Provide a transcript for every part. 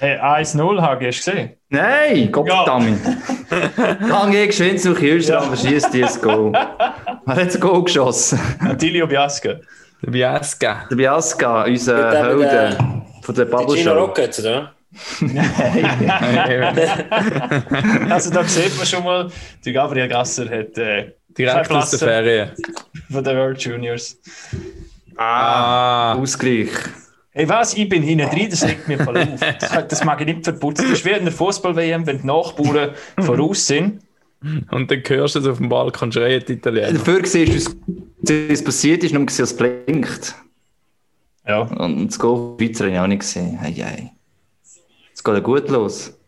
Hey, 1-0 Hagi, hast du gesehen? Nein, Gottverdammt. Dann geh geschwind zum Kühlschrank und schießt dir das Goal. Wer hat das Goal geschossen? Tilio Biasca. Der Biasca. Der Biasca, unser Mit Helden von der Die Bubble Gino Show. Rockets, oder? Also da sieht man schon mal, der Gabriel Gasser hat äh, Direkt aus der Klasse Ferien. von den World Juniors. Ah. Ausgleich. Hey, was? Ich bin hinten drin, das regt mich voll auf. Das, das mag ich nicht verputzen. Das ist wie in der Fußball-WM, wenn die Nachbarn voraus sind. Und dann hörst du es auf dem Balkon schreien, die Italiener. Dafür siehst du, was passiert ist, nur gesehen, es blinkt. Ja. Und das Goal Schweizer habe ich auch nicht gesehen. Hey, hey. Es geht ja gut los.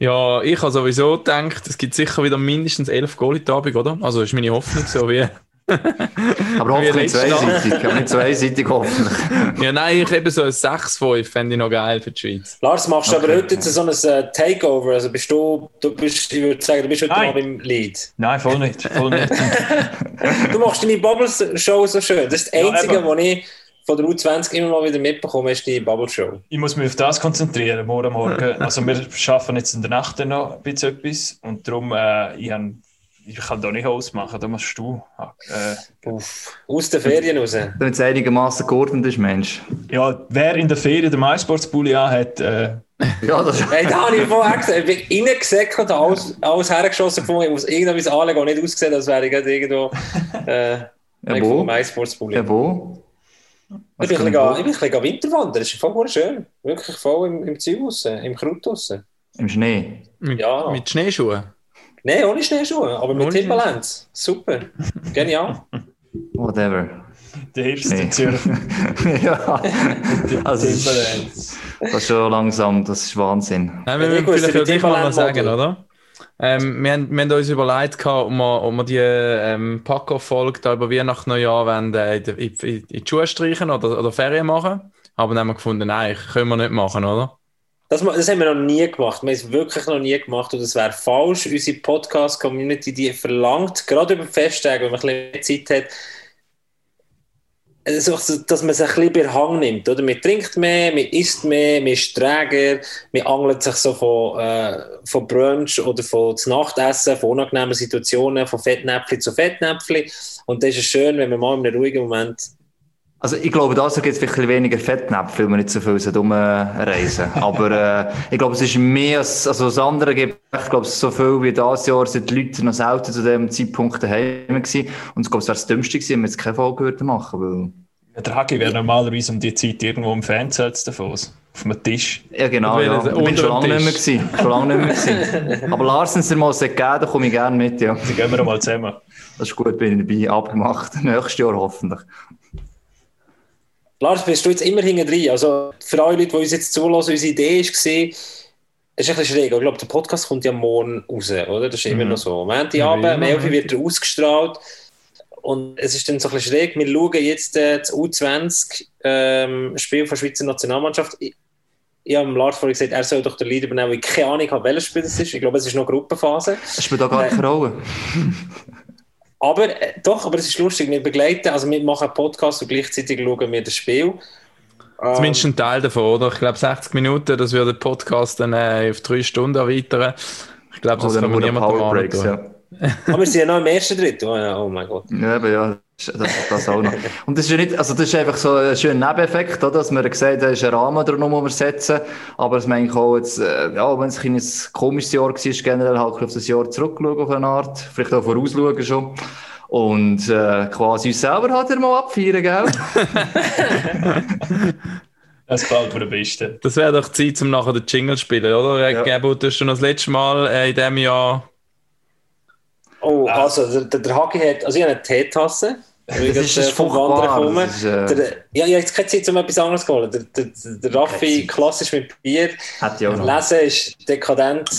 Ja, ich habe sowieso gedacht, es gibt sicher wieder mindestens elf Goal in der Abend, oder? Also ist meine Hoffnung so wie... Aber hoffentlich nicht zweiseitig. Aber nicht zweiseitig hoffentlich. Ja, nein, ich eben so ein 6-5 fände ich noch geil für die Schweiz. Lars, machst du Okay, aber heute jetzt so ein äh, Takeover? Also bist du, du bist, ich würde sagen, du bist heute Nein. mal beim Lead. Nein, voll nicht. Voll nicht. Du machst deine Bubble-Show so schön. Das ist das Ja, Einzige, eben. was ich von der U20 immer mal wieder mitbekomme, ist die Bubble-Show. Ich muss mich auf das konzentrieren, morgen Morgen. Also wir schaffen jetzt in der Nacht noch ein bisschen etwas und darum, äh, ich, hab, ich kann da nicht ausmachen, da musst du. Äh, Uff. Aus den Ferien raus. Damit es einigermaßen geordnet ist, Mensch. ja, wer in der Ferien den MySports-Bulli anhat, äh, Ja, das Hey, da habe ich vorher gesagt, ich bin reingesäckelt, alles, alles hergeschossen gefunden, ich muss irgendwas anlegen, das nicht ausgesehen als wäre ich gerade irgendwo äh, Ja, wo? irgendwo MySports-Bulli. Ja, wo? Ich bin ein bisschen, ich bin ein bisschen winterwandern, das ist voll schön. Wirklich voll im, im Zeug raus, im Kraut raus. Im Schnee. Mit, Ja. mit Schneeschuhen. Nein, ohne Schneeschuhe, aber mit Timberlands. Super. Genial. Whatever. der hilft Nee. nee. Zürcher. ja. Also, das ist, Timberlands. das ist schon langsam, das ist Wahnsinn. Nein, wir müssen vielleicht gleich mal sagen, oder? Ähm, wir, haben, wir haben uns überlegt, gehabt, ob wir, ob wir die ähm, Pack-Off-Folge da über Weihnachten Neujahr wollen, äh, in, die- in, in, in die Schuhe streichen oder, oder Ferien machen. Aber dann haben wir gefunden, nein, können wir nicht machen, oder? Das, das haben wir noch nie gemacht. Wir haben es wirklich noch nie gemacht und das wäre falsch. Unsere Podcast-Community, die verlangt, gerade über Festtage, wenn man ein bisschen Zeit hat, also, dass man sich ein bisschen bei Hand nimmt. Oder? Man trinkt mehr, man isst mehr, man ist träger, man angelt sich so von, äh, von Brunch oder von Nachtessen, von unangenehmen Situationen, von Fettnäpfchen zu Fettnäpfchen. Und das ist schön, wenn man mal in einem ruhigen Moment Also ich glaube, da gibt es vielleicht weniger Fettnäpfe, weil wir nicht so viel rumreisen. Aber äh, ich glaube, es ist mehr als, also das andere gibt, ich glaube, so viel wie dieses Jahr sind die Leute noch selten zu dem Zeitpunkt daheim gewesen. Und ich glaube, es wäre das Dümmste gewesen, wenn wir jetzt keine Folge würden machen, weil Ja, Der Hagi wäre normalerweise um die Zeit irgendwo im Fernsehen davon. Auf einem Tisch. Ja, genau, ja. Ich bin schon dem lange nicht mehr gewesen. Schon lange nicht mehr gewesen. Aber Larsens, der mal gegeben, da komme ich gerne mit, ja. Dann gehen wir mal zusammen. Das ist gut, bin ich dabei, abgemacht. Nächstes Jahr hoffentlich. Lars, bist du jetzt immer hinten drin? Also für alle Leute, die uns jetzt zulassen, unsere Idee war, es ist ein bisschen schräg. Ich glaube, der Podcast kommt ja morgen raus, oder? Das ist immer Mhm. noch so. Ende Ja, am immer, 11 Uhr wird er ausgestrahlt. Und es ist dann so ein bisschen schräg. Wir schauen jetzt äh, das U20-Spiel von der Schweizer Nationalmannschaft. Ich, ich habe Lars vorhin gesagt, er soll doch den Leader übernehmen, weil ich keine Ahnung habe, welches Spiel das ist. Ich glaube, es ist noch Gruppenphase. Das spielt auch gar Äh, keine Rolle. Aber äh, doch, aber es ist lustig. Wir begleiten, also wir machen einen Podcast und gleichzeitig schauen wir das Spiel. Ähm, Zumindest ein Teil davon, oder? Ich glaube 60 Minuten, das würde den Podcast dann äh, auf drei Stunden erweitern. Ich glaube, das Oder kann man niemandem antun. ja. Aber wir sind ja noch im ersten Drittel. Oh, ja, oh mein Gott. Ja, aber ja, das, das auch noch. Und das ist ja nicht, also das ist einfach so ein schöner Nebeneffekt, oder? dass wir gesagt haben, es ist ein Rahmen drum, den wir setzen. Aber es eigentlich auch jetzt, äh, ja, wenn es ein ein komisches Jahr war, generell halt auf das Jahr zurückschauen auf eine Art. Vielleicht auch vorausschauen schon. Und äh, quasi uns selber halt mal abfeiern, gell? Das gefällt mir am besten. Das wäre doch Zeit, um nachher den Jingle zu spielen, oder? Ja. Ja. Gabo, du hast schon das letzte Mal äh, in diesem Jahr. Oh, also der, der, der Hagi hat, also ich habe eine Teetasse. Das ist, das Wandern furchtbar. Das ist, äh, Der, ja, ich habe jetzt keine Zeit, um etwas anderes zu holen. Der, der, der Raffi, klassisch mit Bier. Noch. Lesen ist dekadent.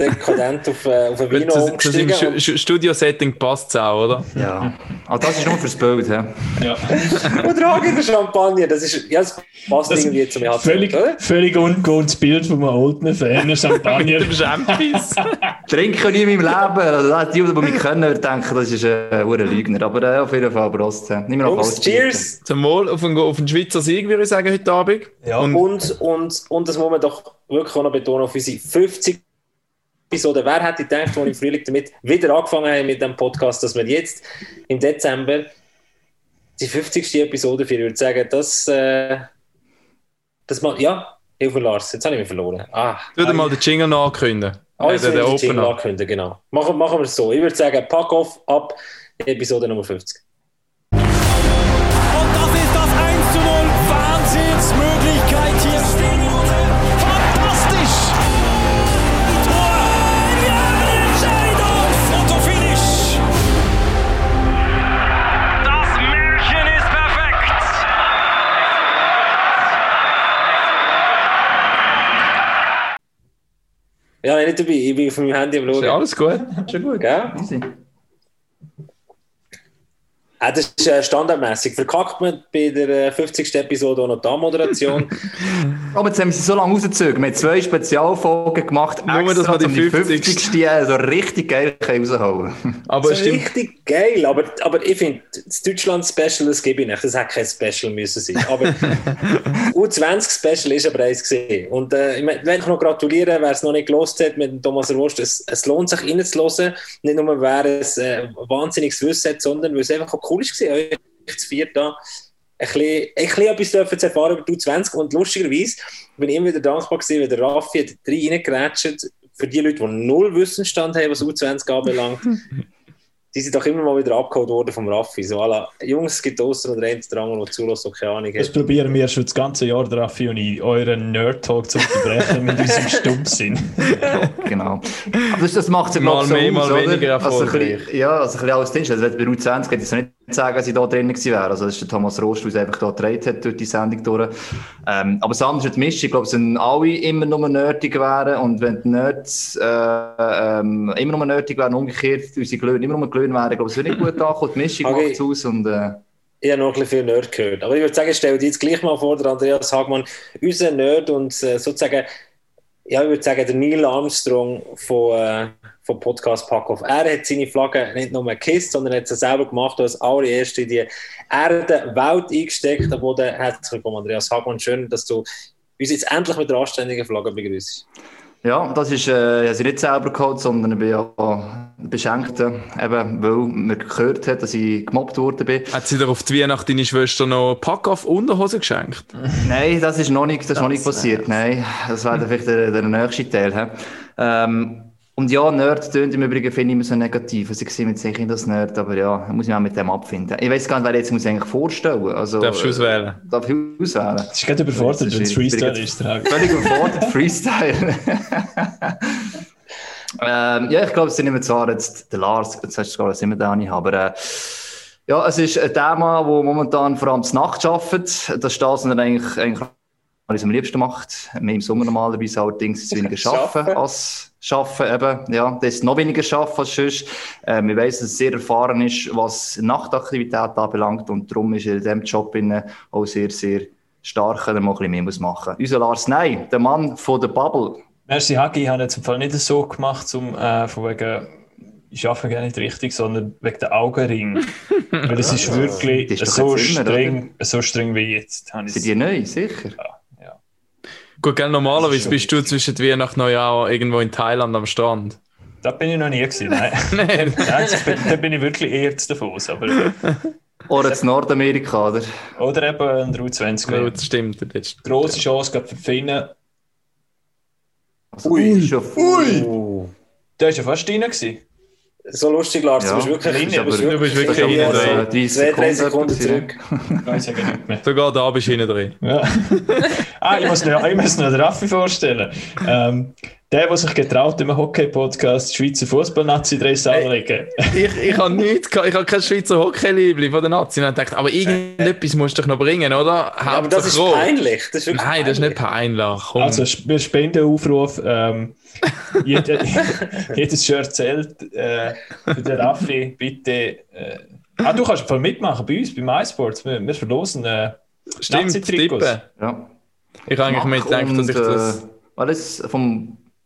Dekadent auf, äh, auf ein Vino Das, das im Studio-Setting passt es auch, oder? Ja. Aber das ist nur fürs Bild. Ja. Und trage den Champagner, das ist, ja, das passt Das irgendwie zum Herzen, Völlig, oder? völlig ungewohntes Bild von einem alten Fan, Champagner. Mit dem Champis. Trinken nie in meinem Leben. Also, die, die mich kennen, denken, das ist ein äh, ein Lügner. Aber äh, auf jeden Fall Prost. Nicht mehr noch trinken. cheers! Zum Wohl auf einen, auf einen Schweizer Sieg, würde ich sagen, heute Abend. Ja. Und Und, und, und das muss man doch wirklich auch noch betonen, auf unsere 50 Episode. Wer hätte gedacht, als wir im Frühling damit wieder angefangen haben mit dem Podcast, dass wir jetzt im Dezember die 50. Episode für, ich würde sagen, das, äh, das macht, ja, hilf mir Lars, jetzt habe ich mich verloren. Ah, tu dir mal den Jingle noch ankündigen. Ah, Äh, ich den Jingle Opener. ankündigen, genau. Machen, machen wir es so. Ich würde sagen, pack off ab Episode Nummer 50. Ja, nein, nicht dabei. Ich bin auf meinem Handy am Ist ja Schauen. alles gut. Schon gut. Gell? Easy. Ah, das ist äh, standardmäßig. Verkackt man bei der äh, 50. Episode auch noch die Moderation. Aber jetzt haben wir sie so lange rausgezogen. Wir haben zwei Spezialfolgen gemacht, Nur, dass extra, wir die um die 50. 50. so richtig geil rausholen Aber ist stimmt. richtig geil, aber, aber ich finde, das Deutschland-Special, das gebe ich nicht. Das hätte kein Special müssen sein. Aber U20-Special ist aber eins gesehen. Und äh, ich möchte noch gratulieren, wer es noch nicht gelost hat mit dem Thomas Wurst. Es, es lohnt sich reinzuhören. Nicht nur, wer es äh, wahnsinniges Wissen hat, sondern weil es einfach auch cool ist, euch zu viert da ein bisschen, ein bisschen etwas dürfen zu erfahren über die U20. Und lustigerweise bin ich immer wieder dankbar gewesen, weil der Raffi hat drei reingeratscht für die Leute, die null Wissensstand haben, was U20 anbelangt. die sind doch immer mal wieder abgeholt worden vom Raffi. So, voilà. Jungs, es gibt Ostern oder eins dran, der zulässt, keine Ahnung Das hat. probieren wir schon das ganze Jahr, der Raffi und ich, euren Nerd-Talk zu unterbrechen mit unserem Stumpfsinn. genau. Aber das, das macht es ja Mal so mehr, aus, mal weniger Also ein erfolgreich. bisschen, ja, also ein bisschen alles drin. Also bei U20 hätte ich so nicht sagen, dass ich da drin gewesen wäre. Also das ist der Thomas Rost, der uns einfach da gedreht hat durch die Sendung durch. Ähm, aber das andere ist die Mischung. Ich glaube, es sind alle immer nur nerdig wären und wenn die Nerds äh, ähm, immer nur nerdig wären, umgekehrt, unsere Glöhne immer nur Glöhne wären, ich glaube, es würde nicht gut ankommen. Die Mischung Okay. macht es aus und äh, Ich habe noch ein bisschen viel Nerd gehört. Aber ich würde sagen, stell dir jetzt gleich mal vor, der Andreas Hagmann, unser Nerd und äh, sozusagen, ja, ich würde sagen, der Neil Armstrong von, äh, vom Podcast Packoff. Er hat seine Flagge nicht nur gekisst, sondern hat sie selber gemacht und als allererste in die Erde Welt eingesteckt. Am Boden herzlich willkommen, Andreas Hagmann. Schön, dass du uns jetzt endlich mit der anständigen Flagge begrüßt. Ja, das ist, äh, ich habe sie nicht selber geholt, sondern ich bin ja beschenkt, eben, weil man gehört hat, dass ich gemobbt worden bin. Hat sie dir auf die Weihnacht deine Schwester noch Pack-Off Unterhose geschenkt? Nein, das ist noch nicht, das ist noch nicht Das passiert. Nein, das wäre vielleicht der, der nächste Teil. hä? Ähm, und ja, Nerd tönt im Übrigen, finde ich immer so negativ. Also ich sehe mit sicher das Nerd, aber ja, muss ich auch mit dem abfinden. Ich weiß gar nicht, wer jetzt muss ich eigentlich vorstellen. Also, Darfst du äh, auswählen? Darf ich auswählen? Das ist gerade überfordert, wenn es Freestyle ist. Völlig überfordert, Freestyle. ähm, ja, ich glaube, es sind immer zwar jetzt der Lars, jetzt hast du gar nicht immer da nicht, aber äh, ja, es ist ein Thema, wo momentan vor allem die Nacht arbeitet. Das das, was er eigentlich, eigentlich was er am liebsten macht. Mehr im Sommer normalerweise allerdings ist es weniger Schaffen. als schaffen eben. Ja, das ist noch weniger schaffen als sonst. Ähm, ich weiss, dass er sehr erfahren ist, was Nachtaktivität anbelangt und darum ist er in diesem Job innen auch sehr, sehr stark, wenn er mal ein bisschen mehr muss machen muss. Unser Lars Ney, der Mann von der Bubble. Merci, Hagi. Ich habe jetzt im Fall nicht so gemacht, zum, äh, von wegen, ich arbeite gar nicht richtig, sondern wegen der Augenring. Weil es ist wirklich ist so streng, so streng wie jetzt. Sind die neu, sicher? Gut, gell, normalerweise Das bist du zwischen Weihnacht und Neujahr irgendwo in Thailand am Strand. Da bin ich noch nie gewesen, nein. Nein. das da bin ich wirklich eher zu. Aber, Oder in Nordamerika, oder? oder eben ein der U20. Ja, das stimmt. Das ist Grosse Chance gerade für die Finnen. Also, Ui, schon Uh. Der war ja fast drin. Gewesen. So lustig, Lars. Ja, du bist wirklich, ist du bist aber- du bist wirklich hinten so drin. 30 zwei, drei Sekunden Sekunden zurück. Weiß ich nicht mehr. Sogar da bist du hinten drin. Ja. ah, ich muss, noch, ich muss noch den Raffi vorstellen. Ähm, der, der sich getraut, im Hockey-Podcast Schweizer Fußball-Nazi-Dress anlegen. Ich, ich habe nichts, ich habe kein Schweizer Hockey-Liebling von der Nazi. Und ich dachte, aber irgendetwas musst du doch noch bringen, oder? Ja, aber das ist rot. peinlich. Das ist Nein, das ist nicht peinlich. peinlich. Komm. Also, wir Spendenaufruf. Ähm, jeder, jedes Shirt zählt. Äh, für den Raffi, bitte. Äh, ah, du kannst voll mitmachen bei uns, bei MySports. Wir, wir verlosen äh, Stimmt, Nazi-Trikots. Ja. Ich habe eigentlich mir gedacht, dass ich das... Äh, war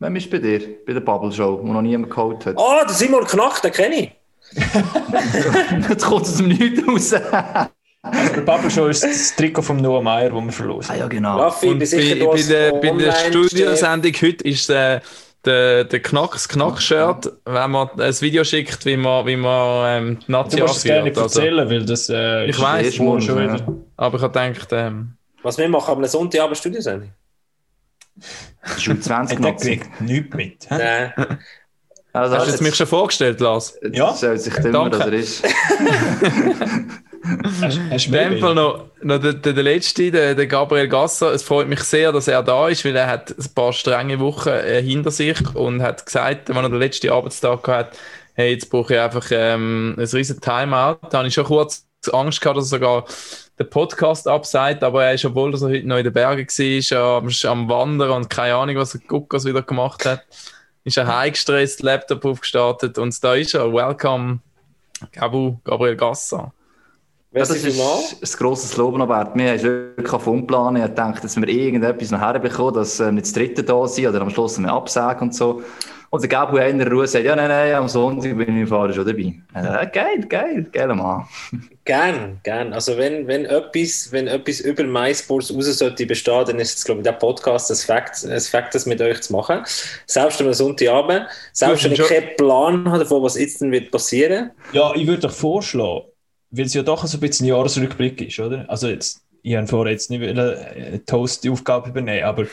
das vom... Wem ist bei dir? Bei der Bubble Show, wo noch niemand geholt hat. Ah, der Simon Knack, den kenne ich. Jetzt kommt es aus dem Nichts raus. Der Papa Show ist das Trikot von Noah Meyer, das wir verlosen. ah ja, genau. Raffi, Und bei, du bei, der, bei der Studiosendung heute ist äh, der, der Knacks Knack-Shirt, wenn man ein Video schickt, wie man, wie man ähm, die Nazi Du musst es gerne. Also, erzählen, weil das äh, Ich ist morgen schon ja. wieder. aber ich habe gedacht, ähm, Was wir machen, am Sonntagabend Studiosendung. Schul 20 Hat Nazi. kriegt nichts mit. Nein. Also, hast du es mich schon vorgestellt, Lars? Ja. soll sich immer, Danke. dass er ist. Hast, hast In dem Fall noch, noch der, der, der letzte, der, der Gabriel Gasser. Es freut mich sehr, dass er da ist, weil er hat ein paar strenge Wochen äh, hinter sich und hat gesagt, wenn er den letzten Arbeitstag hat, hey, jetzt brauche ich einfach ähm, ein riesen Timeout. Da habe ich schon kurz Angst gehabt, dass er sogar den Podcast abseit, aber er ist, obwohl dass er heute noch in den Bergen war, am, am Wandern und keine Ahnung, was er Guckers wieder gemacht hat, ist er heimgestresst, Laptop aufgestartet und da ist er. Welcome, Gabu, Gabriel Gasser. Ja, das ist ein grosses Lob noch wert. Wir haben wirklich auf umplanen. Ich dachte, dass wir irgendetwas noch herbekommen, dass äh, nicht das dritte da sind oder am Schluss wir absagen und so. Und der Gabu in der Ruhe sagt, ja, nein, nein, am Sonntag bin ich im Fahrer schon dabei. Äh, geil, geil, geiler Mann. Gern, gern. Also wenn, wenn, etwas, wenn etwas über MySports raus sollte bestehen, dann ist es, glaube ich, der Podcast das Fakt, das Fakt, das mit euch zu machen. Selbst am Sonntagabend. Selbst wenn ich keinen Plan habe davon, was jetzt dann wird passieren. Ja, ich würde euch vorschlagen, weil es ja doch so ein bisschen ein Jahresrückblick ist, oder? Also jetzt, ich habe vorher jetzt nicht äh, Toast die Aufgabe übernehmen, aber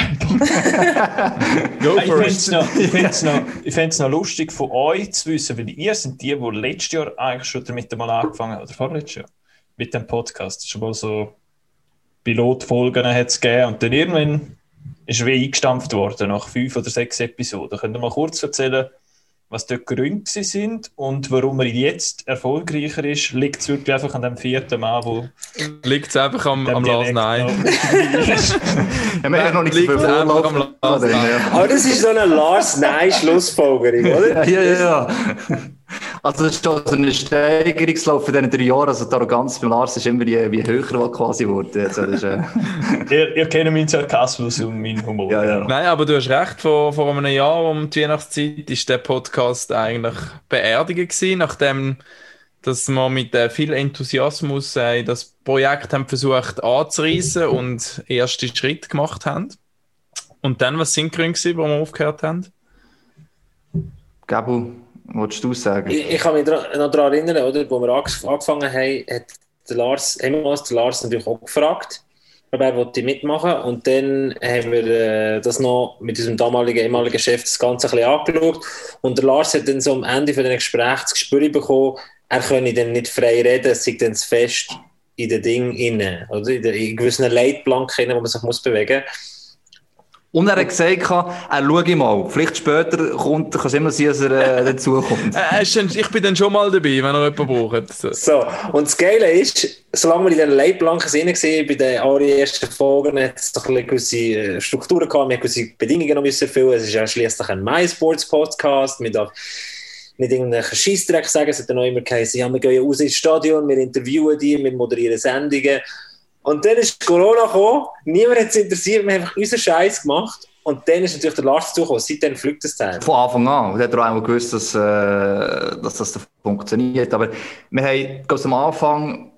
Go ich fände es noch, ich noch, ich noch lustig von euch zu wissen, weil ihr sind die, die letztes Jahr eigentlich schon damit mal angefangen haben, oder vorletztes Jahr, mit dem Podcast. Schon mal so Pilotfolgen hat es gegeben und dann irgendwann ist wie eingestampft worden nach fünf oder sechs Episoden. Könnt ihr mal kurz erzählen, was dort die Gründe sind und warum er jetzt erfolgreicher ist? Liegt es wirklich einfach an dem vierten Mann, wo Liegt es einfach am, am Lars Nein. noch- Ja, wir haben noch nicht so viel Vorlauf. am Lars Nein. Aber das ist so eine Lars-Nein-Schlussfolgerung, oder? Ja, ja, ja. Also, das ist schon so ein Steigerungslauf von diesen drei Jahren. Also, die Arroganz beim Lars ist immer wie, wie höher quasi geworden. Also, das ist, äh, ihr, ihr kennt meinen Sarkasmus und meinen Humor. ja, ja. Nein, aber du hast recht, vor, vor einem Jahr um die Weihnachtszeit ist der Podcast eigentlich beerdigt gewesen, nachdem dass wir mit äh, viel Enthusiasmus äh, das Projekt haben versucht anzureißen und erste Schritte gemacht haben. Und dann, was sind die Gründe wo wir aufgehört haben? Gabu, willst du sagen? Ich, ich kann mich noch daran erinnern, oder, wo wir angef- angefangen haben, hat der Lars, haben wir uns den Lars natürlich auch gefragt, ob er wollte mitmachen Und dann haben wir äh, das noch mit unserem damaligen, ehemaligen Chef das Ganze ein bisschen angeschaut. Und der Lars hat dann so am Ende von den Gespräch das Gespür bekommen, er könne dann nicht frei reden, es sei dann zu fest in den Dingen inne, oder in, der, in gewissen Leitplanken, wo man sich muss bewegen Und er hat gesagt, er schaue mal. Vielleicht später kommt, kann es immer sein, dass er äh, dazukommt. Äh, ich bin dann schon mal dabei, wenn er jemanden braucht. So. So, und das Geile ist, solange wir in den Leitplanken waren, bei den allerersten Folgen, hat es doch ein bisschen gewisse äh, Strukturen gehabt, wir mussten gewisse Bedingungen noch müssen erfüllen. Es ist ja schließlich ein MySports-Podcast, wir darf nicht irgendeinen Scheissdreck sagen, es hat dann auch immer geheißen, ja, wir gehen raus ins Stadion, wir interviewen die, wir moderieren Sendungen. Und dann ist Corona gekommen, niemand hat es interessiert, wir haben einfach unseren Scheiß gemacht. Und dann ist natürlich der Lars dazugekommen, seitdem fliegt das Teil. Von Anfang an. Und hat auch einmal gewusst, dass, äh, dass das funktioniert. Aber wir haben am Anfang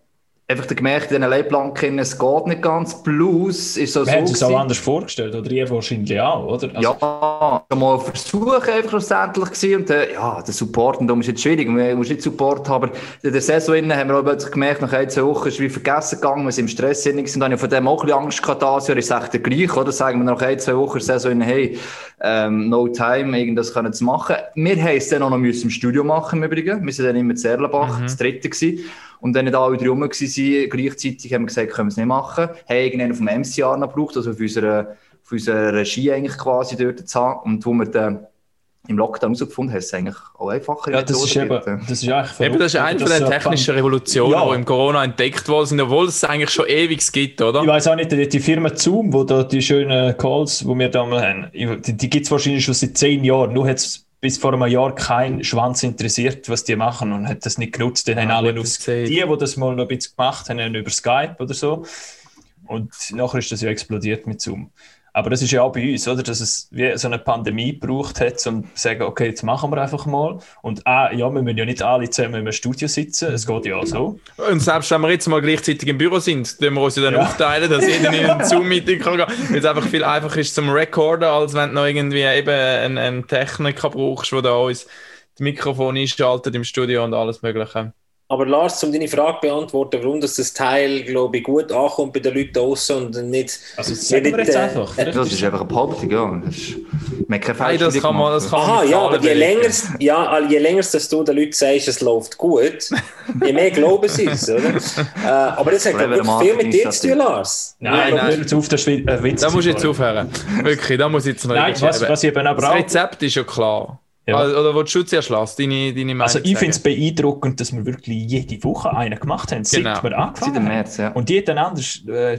einfach gemerkt, in diesen Leitplanken, es geht nicht ganz. Plus ist so Wir haben es auch anders vorgestellt, oder ihr wahrscheinlich auch, oder? Also, ja, mal ein Versuch einfach schlussendlich gewesen. Und äh, ja, der Support, und darum ist jetzt schwierig, wir müssen nicht Support haben, aber in der Saison innen haben wir auch plötzlich gemerkt, nach ein, zwei Wochen ist es wie vergessen gegangen, wir sind im Stress gewesen, und dann habe ich von dem auch ein bisschen Angst gehabt, das Jahr ist es echt der gleich, oder? Sagen wir nach ein, zwei Wochen in der Saison innen, hey, ähm, no time, irgendwas können zu machen. Wir haben es dann auch noch müssen im Studio machen, im Übrigen. Wir sind dann immer in Erlenbach, das dritte gewesen. Und dann nicht alle drei rum waren, gleichzeitig haben wir gesagt, können wir es nicht machen. Haben irgendeinen vom MCR noch gebraucht, also auf unserer, auf unserer Regie eigentlich quasi dort zu haben. Und wo wir dann im Lockdown herausgefunden haben, ist es eigentlich auch einfacher. Ja, das ist, eben, gibt. das ist eigentlich Eben, das ist eine dass von den technischen Revolutionen, Ja. die im Corona entdeckt worden sind, obwohl es eigentlich schon ewig gibt, oder? Ich weiß auch nicht, die, die Firma Zoom, wo da die schönen Calls, die wir da mal haben, die, die gibt es wahrscheinlich schon seit zehn Jahren. Nur hat es bis vor einem Jahr kein Schwanz interessiert, was die machen und hat das nicht genutzt. Die haben Ah, alle Zeit. die, die das mal noch ein bisschen gemacht haben über Skype oder so. Und nachher ist das ja explodiert mit Zoom. Aber das ist ja auch bei uns, oder? Dass es wie so eine Pandemie gebraucht hat, um zu sagen, okay, jetzt machen wir einfach mal. Und ah, ja, wir müssen ja nicht alle zusammen im Studio sitzen. Es geht ja auch so. Und selbst wenn wir jetzt mal gleichzeitig im Büro sind, tun wir uns ja dann Ja. aufteilen, dass jeder in ein Zoom-Meeting kann gehen. Weil es einfach viel einfacher ist zum Recorden, als wenn du noch irgendwie eben einen, einen Techniker brauchst, der da uns das Mikrofon einschaltet im Studio und alles Mögliche. Aber Lars, um deine Frage zu beantworten, warum dass das Teil, glaube ich, gut ankommt bei den Leuten draussen und nicht... Also, das sagen wir jetzt äh, einfach. Ja, das ist einfach eine Behauptung, ja. Das ist, man keine Nein, das kann man, das kann man Aha, ja, aber je länger, ja, je länger dass du den Leuten sagst, es läuft gut, je mehr glauben sie es, oder? Äh, aber das hat wirklich viel mit dir zu tun. Lars. Nein, Nein, jetzt auf, das ein Witz. Da musst du jetzt aufhören. Wirklich, da muss ich jetzt noch Nein, was, was ich eben aber Das. Rezept ist ja klar. Ja. Also, Oder willst du zuerst lassen, deine, deine Meinung Also ich finde es beeindruckend, dass wir wirklich jede Woche einen gemacht haben, seit Genau. wir Seit angefangen dem haben. März, ja. Und jeder anders, äh,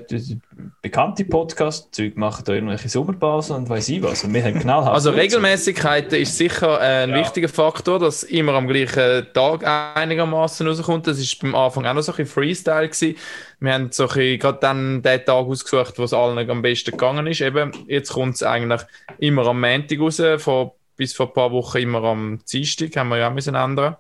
bekannte Podcast-Zeug machen da irgendwelche Sommerpausen und weiß ich was. Und wir haben knallhart Also. Regelmäßigkeit ist sicher äh, ein Ja. wichtiger Faktor, dass immer am gleichen Tag einigermaßen rauskommt. Das ist beim Anfang auch noch so ein bisschen Freestyle gewesen. Wir haben so ein bisschen gerade dann den Tag ausgesucht, wo es allen am besten gegangen ist. Eben, jetzt kommt es eigentlich immer am Montag raus, vor, bis vor ein paar Wochen immer am Dienstag, haben wir ja auch müssen ändern.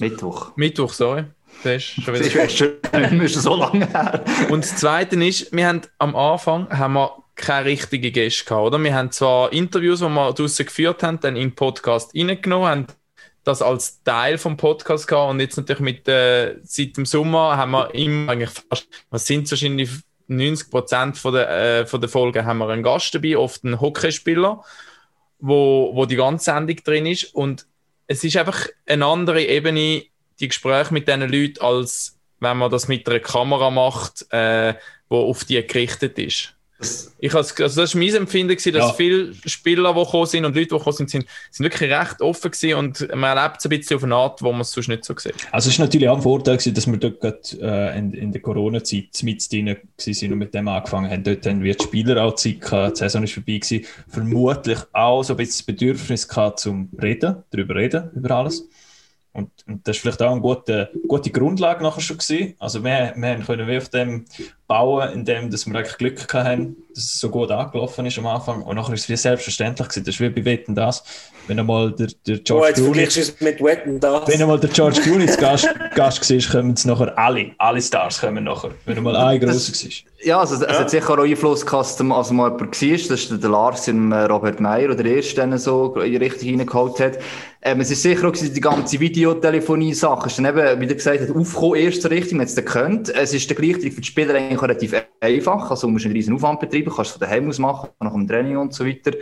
Mittwoch. Mittwoch, sorry. Das ist schon Das wieder ist schon mehr so lange her. Und das Zweite ist, wir haben am Anfang haben wir keine richtigen Gäste gehabt, oder? Wir haben zwar Interviews, die wir draussen geführt haben, dann in den Podcast reingenommen, haben das als Teil vom Podcast gehabt und jetzt natürlich mit, äh, seit dem Sommer haben wir immer eigentlich fast, was sind wahrscheinlich 90 Prozent von der, äh, von der Folgen haben wir einen Gast dabei, oft einen Hockeyspieler, wo, wo die ganze Sendung drin ist und es ist einfach eine andere Ebene, die Gespräche mit diesen Leuten, als wenn man das mit einer Kamera macht, äh, wo auf die gerichtet ist. Ich has, also das war mein Empfinden, gewesen, dass Ja. viele Spieler, die gekommen sind und Leute, die gekommen sind, sind, sind wirklich recht offen gewesen und man erlebt es ein bisschen auf eine Art, wo man es sonst nicht so sieht. Also es ist natürlich auch ein Vorteil gewesen, dass wir dort gerade, äh, in, in der Corona-Zeit mit drin waren und mit dem angefangen haben. Dort haben wir die Spieler auch Zeit gehabt, die Saison ist vorbei gewesen. Vermutlich auch so ein bisschen das Bedürfnis gehabt zum Reden, darüber reden, über alles. Und, und das ist vielleicht auch eine gute, gute Grundlage nachher schon gewesen. Also wir, wir können wie auf dem bauen, indem dass wir eigentlich Glück haben, dass es so gut angelaufen ist am Anfang. Und nachher ist es wie selbstverständlich gewesen. Das ist wie bei Wetten das. Wenn einmal der, der Oh, George jetzt Clooney es mit Wetten, das. wenn einmal der George Clooney zu Gast, Gast war, kommen es nachher alle. Alle Stars kommen nachher. Wenn einmal ein grosser war. Ja, also, es hat sicher auch Einfluss gehabt, dass mal also mal jemand war, das ist der Lars im äh, Robert Meyer, der der erste den so in die Richtung hineingeholt hat. Ähm, es ist sicher auch die ganze Videotelefonie-Sache ist dann eben, wie du gesagt hast, aufgekommen, erst so richtig, man hat es dann gekannt. Es ist dann gleichzeitig für die Spieler eigentlich relativ einfach, also du musst einen riesen Aufwand betreiben, kannst es von daheim aus machen, nach dem Training und so weiter.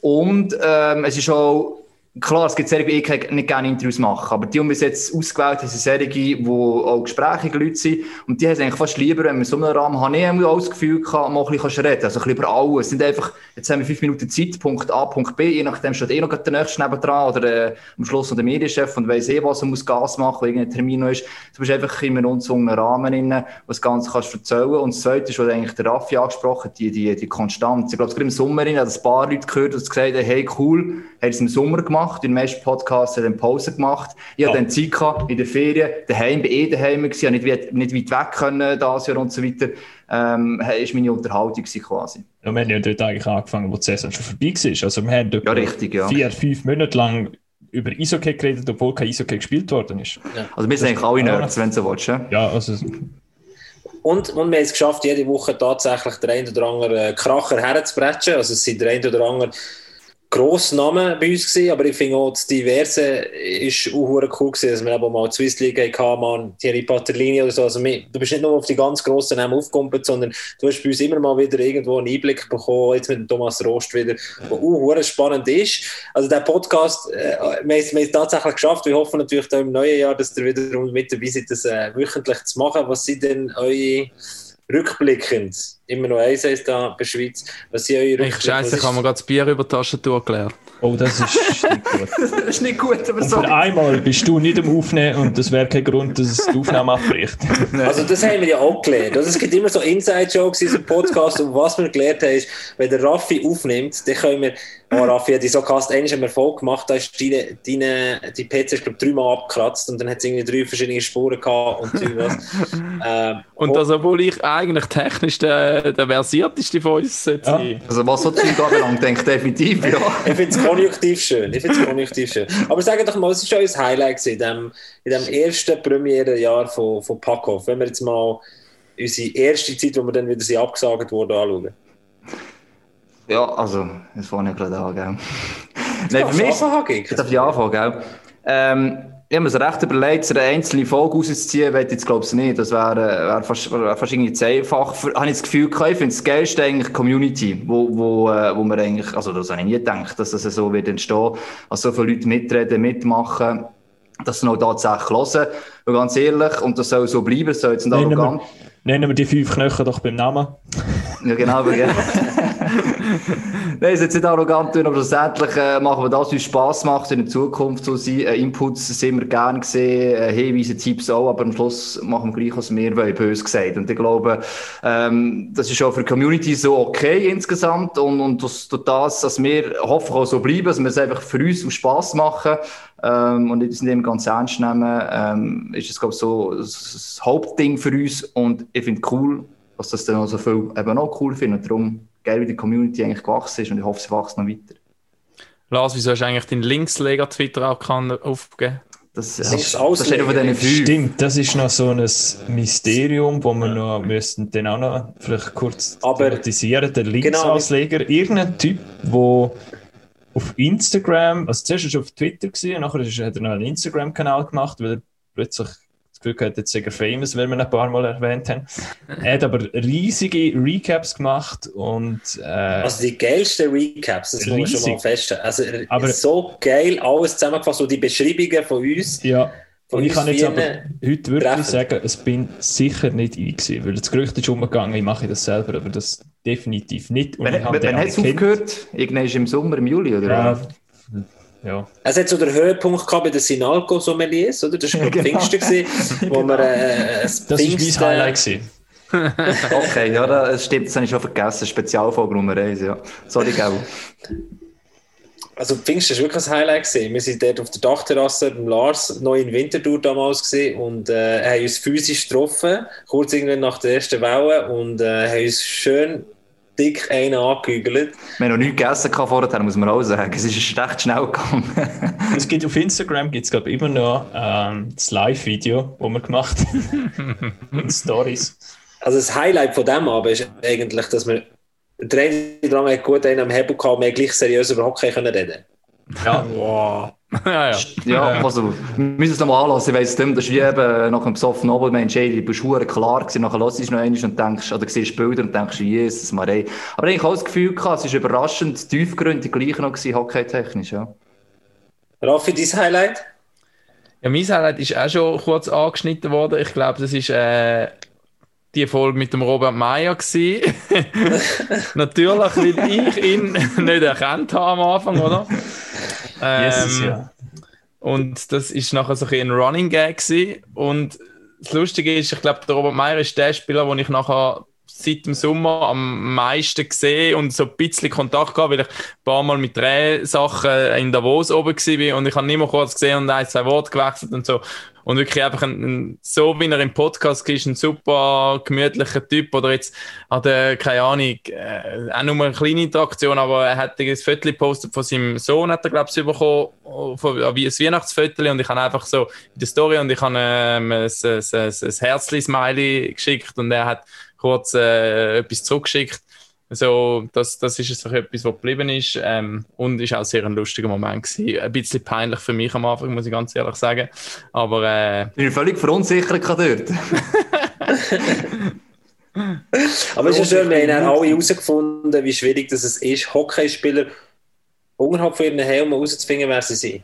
Und ähm, es ist auch, klar, es gibt Serien, die ich nicht gerne Interviews machen, aber die, die wir jetzt ausgewählt haben, sind Serien, die auch gesprächige Leute sind. Und die haben es eigentlich fast lieber, wenn wir so einen Rahmen haben, ich habe auch das Gefühl gehabt, mal ein bisschen reden Also ein bisschen über alles. Es sind einfach, jetzt haben wir fünf Minuten Zeit, Punkt A, Punkt B, je nachdem steht eh noch der Nächste nebendran oder äh, am Schluss noch der Medienchef und weiss eh, was er muss Gas machen, wo irgendein Termin noch ist. Du bist einfach in einem Rahmen drin, wo das Ganze kannst erzählen. Und das Zweite ist, was eigentlich der Raffi angesprochen hat, die, die, die Konstanz. Ich glaube, gerade im Sommer rein, hat ein paar Leute gehört, die gesagt hey, cool, haben es im Sommer gemacht, in den meisten Podcasts haben Pause gemacht. Ich hatte Ja. dann Zeit gehabt, in der Ferien, daheim, bei eh daheim gewesen, nicht, weit- nicht weit weg können, das Jahr und so weiter. Ähm, ist meine Unterhaltung quasi. Ja, wir haben ja dort eigentlich angefangen, wo die Saison schon vorbei war. Also wir haben dort Ja, richtig, ja. vier, fünf Monate lang über Eishockey geredet, obwohl kein Eishockey gespielt worden ist. Also wir sind eigentlich alle Nerds, wenn du so willst. Ja? Ja, also Und, und wir haben es geschafft, jede Woche tatsächlich den einen oder anderen äh, Kracher herzubrechen. Also es sind der ein oder andere grosse Namen bei uns gewesen, aber ich finde auch das Diverse ist auch cool gewesen, dass wir eben mal die Swiss League hatten, mal Thierry Paterlini oder so. Also du bist nicht nur auf die ganz grossen Namen aufgekumpelt, sondern du hast bei uns immer mal wieder irgendwo einen Einblick bekommen, jetzt mit Thomas Rost wieder, der auch spannend ist. Also der Podcast, äh, wir, haben es tatsächlich geschafft. Wir hoffen natürlich im neuen Jahr, dass ihr wieder mit dabei seid, das äh, wöchentlich zu machen. Was sind denn eure rückblickend, immer noch eins heißt da bei der Schweiz, was sind eure Ich scheiße, ich habe mir gerade das Bier über die Taschentuch geleert. Oh, das ist nicht gut. das ist nicht gut, aber Und so. für einmal bist du nicht am Aufnehmen und das wäre kein Grund, dass es die Aufnahme abbricht. Also das haben wir ja auch gelernt. Also es gibt immer so Inside-Jokes in diesem Podcast und was wir gelernt haben ist, wenn der Raffi aufnimmt, dann können wir, oh Raffi hat die so Cast einmal einen Erfolg gemacht, da ist deine, deine, die PC ist glaube dreimal abgekratzt und dann hat es irgendwie drei verschiedene Spuren gehabt und so was. ähm, Und das, obwohl ich eigentlich technisch der, der versierteste von uns Ja. sein. Also was so Zeug anbelangt, denke ich definitiv, ja. Ich finde es konjunktiv schön. Ich finde es konjunktiv schön. Aber sag doch mal, was war euer Highlight in dem, in dem ersten Premierenjahr von, von Packhoff? Wenn wir jetzt mal unsere erste Zeit, wo wir dann wieder sind abgesagt wurden, anschauen. Ja, also, das fange ich gerade an, gell. Nein, für mich ist... Anfang, Ich darf die anfangen, gell? Ähm, ich habe mir recht überlegt, eine einzelne Folge rauszuziehen, will jetzt glaube ich nicht. Das wäre wär fast, wär fast irgendwie zu einfach. Für, habe ich das Gefühl gehabt, ich finde das Geilste eigentlich Community, wo, wo, äh, wo wir eigentlich, also das habe ich nie gedacht, dass das so wird entstehen, dass so viele Leute mitreden, mitmachen, dass sie noch tatsächlich hören. Und ganz ehrlich, und das soll so bleiben, soll jetzt nicht arrogant. nennen wir die fünf Knöchel doch beim Namen. Ja, genau. aber. Nein, ist jetzt nicht arrogant aber schlussendlich äh, machen wir das, was uns Spass macht, in der Zukunft so sein. Äh, Inputs sind wir gerne gesehen, äh, Hinweise, Tipps auch, aber am Schluss machen wir gleich, was wir wollen, bös gesagt. Und ich glaube, ähm, das ist auch für die Community so okay insgesamt und, und das, durch das, dass wir hoffen auch so bleiben, dass wir es einfach für uns aus Spass machen ähm, und nicht dem ganz ernst nehmen, ähm, ist es, glaube ich, so das, Hauptding für uns und ich finde cool, dass das dann auch so viel eben auch cool finden. Und darum geil, wie die Community eigentlich gewachsen ist und ich hoffe, sie wächst noch weiter. Lars, wieso hast du eigentlich deinen Linksleger-Twitter-Account aufgegeben? Das, Das ist das steht. Stimmt, das ist noch so ein Mysterium, wo wir noch müssten dann auch noch vielleicht kurz Aber- thematisieren. Der Genau. Linksausleger, irgendein Typ, der auf Instagram, also zuerst war er auf Twitter gewesen, und nachher hat er noch einen Instagram-Kanal gemacht, weil er plötzlich Gefühl hat, jetzt er famous, weil wir ihn ein paar Mal erwähnt haben. Er hat aber riesige Recaps gemacht und äh, Also die geilsten Recaps, das muss man schon mal Riesig. feststellen. Also Aber- so geil, alles zusammengefasst, so die Beschreibungen von uns. ja, Von und ich uns kann jetzt aber heute wirklich Treffen. sagen, es bin sicher nicht ich gewesen, weil das Gerücht ist umgegangen, ich mache das selber, aber das definitiv nicht. Und Wenn, ich wenn, hat es aufgehört? Irgendwann ist im Sommer, im Juli, oder? Ja, ja. Es hat so den Höhepunkt gehabt bei den Sinalco Sommeliers, oder? Das war ja, Genau. Pfingsten, gewesen, wo wir äh, Das das war mein Highlight. Gewesen. Okay, ja, das stimmt, das habe ich schon vergessen. Spezialfolge Nummer 1, ja. Sorry, gell. Also Pfingsten war wirklich ein Highlight. Gewesen. Wir sind dort auf der Dachterrasse beim Lars, noch in Winterthur damals gewesen, und äh, haben uns physisch getroffen, kurz irgendwann nach der ersten Welle und äh, haben uns schön dick einen angehügelt. Wir haben noch nichts gegessen vorher, muss man auch sagen. Es ist recht schnell gegangen. Es gibt auf Instagram gibt es glaube immer noch ähm, das Live-Video, das wir gemacht haben. Und Stories. Also das Highlight von dem Abend ist eigentlich, dass wir drei lang hat gut einen am Hebel gehabt, wir haben gleich seriös über Hockey können reden. Ja, Wow. ja, ja. Ja, also, wir müssen es nochmal anlassen, ich weiss nicht, das ist wie eben nach einem besoffenen Abend, Mensch, ey, du bist verdammt klar gewesen, nachher hörst du es noch einmal und denkst, oder siehst Bilder und denkst, Jesus, Marei. Aber ich habe auch das Gefühl gehabt, es ist überraschend tiefgründig gleich noch gewesen, hockeytechnisch, ja. Raffi, dein Highlight? Ja, mein Highlight ist auch schon kurz angeschnitten worden. Ich glaube, das ist äh, die Folge mit dem Robert Meyer gewesen. Natürlich, weil ich ihn nicht erkannt habe am Anfang, oder? Ähm, ja. Und das ist nachher so ein Running Gag gewesen. Und das Lustige ist, ich glaube, der Robert Meyer ist der Spieler, den ich nachher seit dem Sommer am meisten gesehen und so ein bisschen Kontakt gehabt, weil ich ein paar Mal mit Drehsachen in Davos oben war und ich habe nicht mehr kurz gesehen und ein, zwei Worte gewechselt und so. Und wirklich einfach ein, ein, so wie er im Podcast ist, ein super gemütlicher Typ. Oder jetzt hat er, keine Ahnung, äh, auch nur eine kleine Interaktion, aber er hat ein Foto gepostet von seinem Sohn, hat er, glaube ich, bekommen, wie ein Weihnachtsfoto. Und ich habe einfach so in der Story und ich habe ähm, ein, ein, ein, ein Herzli-Smiley geschickt und er hat kurz äh, etwas zurückgeschickt. So, das, das ist jetzt auch etwas, was geblieben ist ähm, und ist auch sehr ein lustiger Moment gewesen. Ein bisschen peinlich für mich am Anfang, muss ich ganz ehrlich sagen. Aber äh, Ich bin völlig verunsichert gerade dort. Aber es ist ja schön, wir haben dann alle herausgefunden, wie schwierig das es ist, Hockeyspieler unterhalb von ihren Helmen herauszufinden, wer sie sind.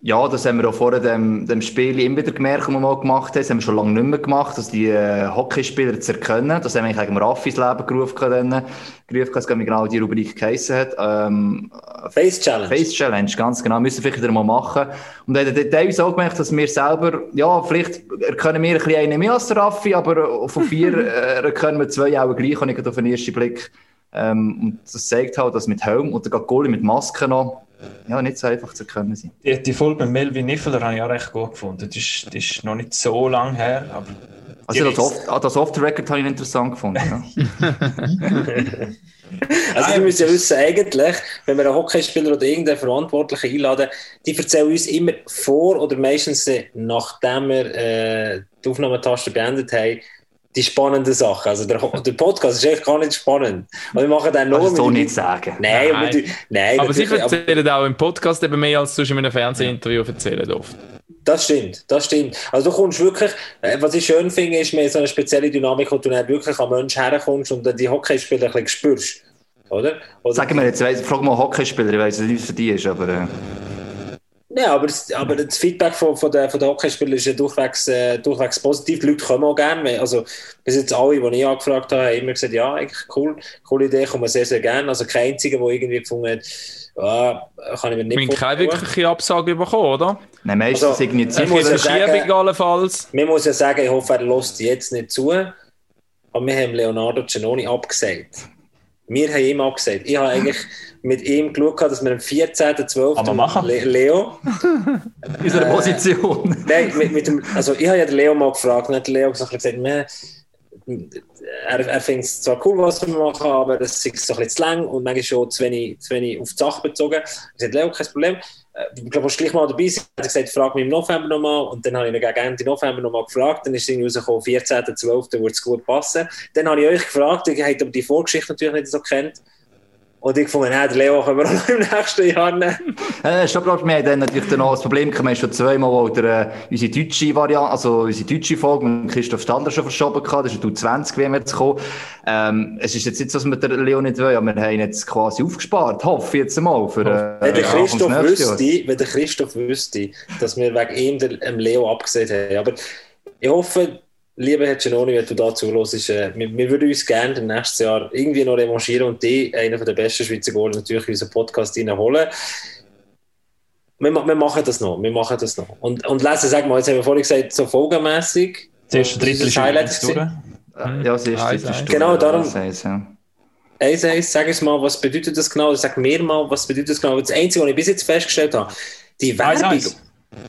Ja, das haben wir auch vor dem, dem Spiel immer wieder gemerkt, das wir mal gemacht haben. Das haben wir schon lange nicht mehr gemacht, dass die äh, Hockeyspieler zu erkennen. Das haben wir eigentlich Raffi ins Leben gerufen, dann, gerufen dass genau die Rubrik geheissen hat. Ähm, Face Challenge. Face Challenge, ganz genau. Müssen wir vielleicht wieder mal machen. Und dann haben teilweise auch gemerkt, dass wir selber, ja, vielleicht erkennen wir ein bisschen einen mehr als der Raffi, aber von vier äh, erkennen wir zwei auch gleich, und ich auf den ersten Blick. Ähm, und das zeigt halt, dass mit Helm und der Goalie mit Maske noch, ja, nicht so einfach zu erkennen sind. Die, die Folge mit Melvin Niffeler habe ich auch recht gut gefunden. Die ist, die ist noch nicht so lang her, aber... Also das, off, ah, das Off-the-Record habe ich interessant gefunden. Ja. Also, wir müssen ja wissen, eigentlich, wenn wir einen Hockeyspieler oder irgendeinen Verantwortlichen einladen, die erzählen uns immer vor oder meistens nachdem wir äh, die Aufnahmetaste beendet haben, die spannenden Sachen. Also der, der Podcast ist echt gar nicht spannend. Und wir machen dann nur Kannst du so nicht sagen. Nein, Nein. nein. nein aber sie natürlich, aber- erzählen auch im Podcast eben mehr, als du in einem Fernsehinterview erzählen oft. Das stimmt, das stimmt. Also du kommst wirklich, äh, was ich schön finde, ist, wir haben so eine spezielle Dynamik, wo du dann wirklich am Menschen herkommst und dann die Hockeyspieler ein bisschen spürst. Oder? oder Sagen wir jetzt, frag mal Hockeyspieler, ich weiss nicht, es für die ist, aber äh, Ja, aber das, aber das Feedback von, von den, von den Hockeyspielern ist ja durchwegs, äh, durchwegs positiv. Die Leute kommen auch gerne. Also, bis jetzt alle, die ich angefragt habe, haben immer gesagt, ja, eigentlich cool, coole Idee, kommen sehr, sehr gerne. Also kein einziger, der irgendwie gefunden hat, ah, kann ich mir nicht Wir haben keine wirkliche Absage bekommen, oder? nein, meistens Also, irgendwie ich Eine muss ja sagen- allenfalls. Man muss ja sagen, ich hoffe, er lässt jetzt nicht zu. Aber wir haben Leonardo Giannoni abgesagt. Wir haben ihm abgesagt. Ich habe eigentlich mit ihm geschaut, dass wir am 14.12. Aber machen. Le Leo, in unserer Position. Nein, mit, mit dem, also ich habe ja den Leo mal gefragt und hat Leo gesagt, gesagt man, er, er findet es zwar cool, was wir machen, aber es ist so ein bisschen zu lang und manchmal schon zu wenig, zu wenig auf die Sache bezogen. Ich sagte, Leo, kein Problem. Äh, Ich glaube, gleich mal dabei sein. Er hat gesagt, frag mich im November nochmal. Und dann habe ich ihn gegen Ende November nochmal gefragt. Dann ist es rausgekommen, 14.12. würde es gut passen. Dann habe ich euch gefragt, ihr habt aber die Vorgeschichte natürlich nicht so kennt. Und ich fand, den Leo können wir auch noch im nächsten Jahr nehmen. Äh, stopp, stopp, wir haben dann natürlich noch das Problem wir haben schon zweimal wieder, äh, unsere deutsche Variante, also unsere deutsche Folge mit Christoph Stander schon verschoben gehabt, das ist ein 20 wie wir jetzt kommen. Ähm, es ist jetzt nicht so, dass wir den Leo nicht wollen, aber wir haben ihn jetzt quasi aufgespart, hoffe ich jetzt mal, für, äh, Wenn der ja, Christoph wüsste, wenn der Christoph wüsste, dass wir wegen ihm den, dem Leo abgesehen haben. Aber ich hoffe, lieber Herr Giannoni, wenn du da zuhörst, äh, wir, wir würden uns gerne im nächsten Jahr irgendwie noch revanchieren und die, einer der besten Schweizer Goals, natürlich in unseren Podcast reinholen. Wir, wir machen das noch, wir machen das noch. Und, und lesen, sag mal, jetzt haben wir vorhin gesagt, so folgenmässig. Das erste Drittel ist Highlight. Äh, Ja, das ist Eins, die eins. Stunde, Genau, darum-. Eins, eins, sag es mal, was bedeutet das genau? Sag mir mal, was bedeutet das genau? Das Einzige, was ich bis jetzt festgestellt habe, die Eins, Werbung, eins.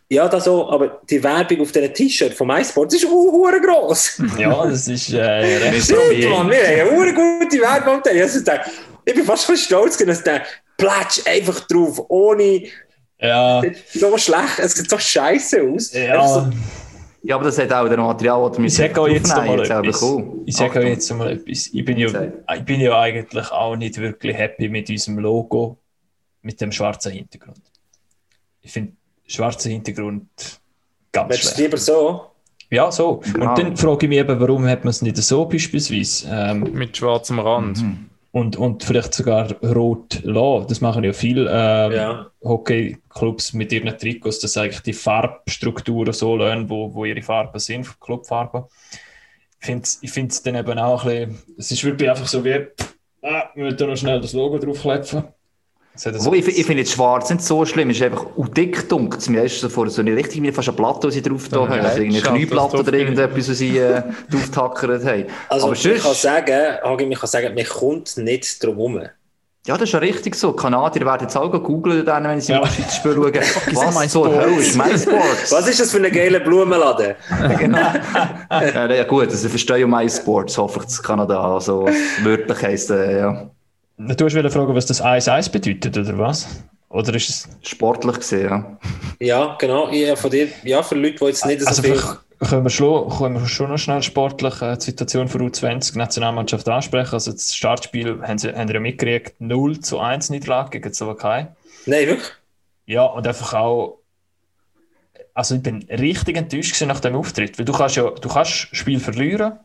Ja, das auch, aber die Werbung auf diesem T-Shirt vom MySports ist uh, gross. Ja, das ist äh, recht Stimmt, Mann, wir haben eine gute Werbung. Ich, also, ich bin fast schon stolz, dass der Platsch einfach drauf, ohne Ja, so schlecht, es sieht so scheiße aus. Ja. so, Ja, aber das hat auch der Material, das wir Ich sage auch jetzt mal jetzt auch etwas. bekommen. Ich sage auch Achtung. jetzt mal etwas. Ich bin, ja, ich bin ja eigentlich auch nicht wirklich happy mit unserem Logo, mit dem schwarzen Hintergrund. Ich finde schwarzer Hintergrund ganz willst schlecht. lieber so? Ja, so. Genau. Und dann frage ich mich eben, warum hat man es nicht so beispielsweise? Ähm, Mit schwarzem Rand. und, und vielleicht sogar rot lassen. Das machen ja viele ähm, Ja. Hockeyclubs mit ihren Trikots, dass sie eigentlich die Farbstrukturen so lernen, wo, wo ihre Farben sind, Clubfarben. Ich finde es dann eben auch ein bisschen, es ist wirklich einfach so wie, ah, wir müssen da noch schnell das Logo draufklepfen. Das so- ich, ich finde schwarz nicht so schlimm, es ist einfach auch dick dunkel. Mir ist so vor so eine richtig wie fast eine Platte, die sie drauf da haben. Also irgendeine Knieplatte oder irgendetwas, was sie äh, drauftackert haben. Also, Aber ich kann sonst, sagen, Hagi, ich kann sagen, man kommt nicht drum herum. ja, das ist ja richtig so. Die Kanadier werden jetzt auch googeln, wenn sie Ja. mal Schweiz spielen schauen. Was so Sports. hell ist MySports? Was ist das für ein geiler Blumenladen? genau. ja, ja, gut, also ich verstehe ja MySports, hoffe ich, das Kanada. Also, wörtlich heisst äh, ja, Du hast wollen fragen, was das 1-1 bedeutet, oder was? Oder ist es... sportlich gesehen, ja. Ja, genau. Ja, von dir, ja, für Leute, die jetzt nicht so Also viel... für, können wir schon, können wir schon noch schnell sportlich äh, die Situation für U20 Nationalmannschaft ansprechen. Also das Startspiel haben sie, haben sie ja mitgekriegt, 0 zu 1 Niederlage gegen die Slowakei. Nein, wirklich? Ja, und einfach auch, also ich bin richtig enttäuscht nach dem Auftritt, weil du kannst ja, du kannst Spiel verlieren,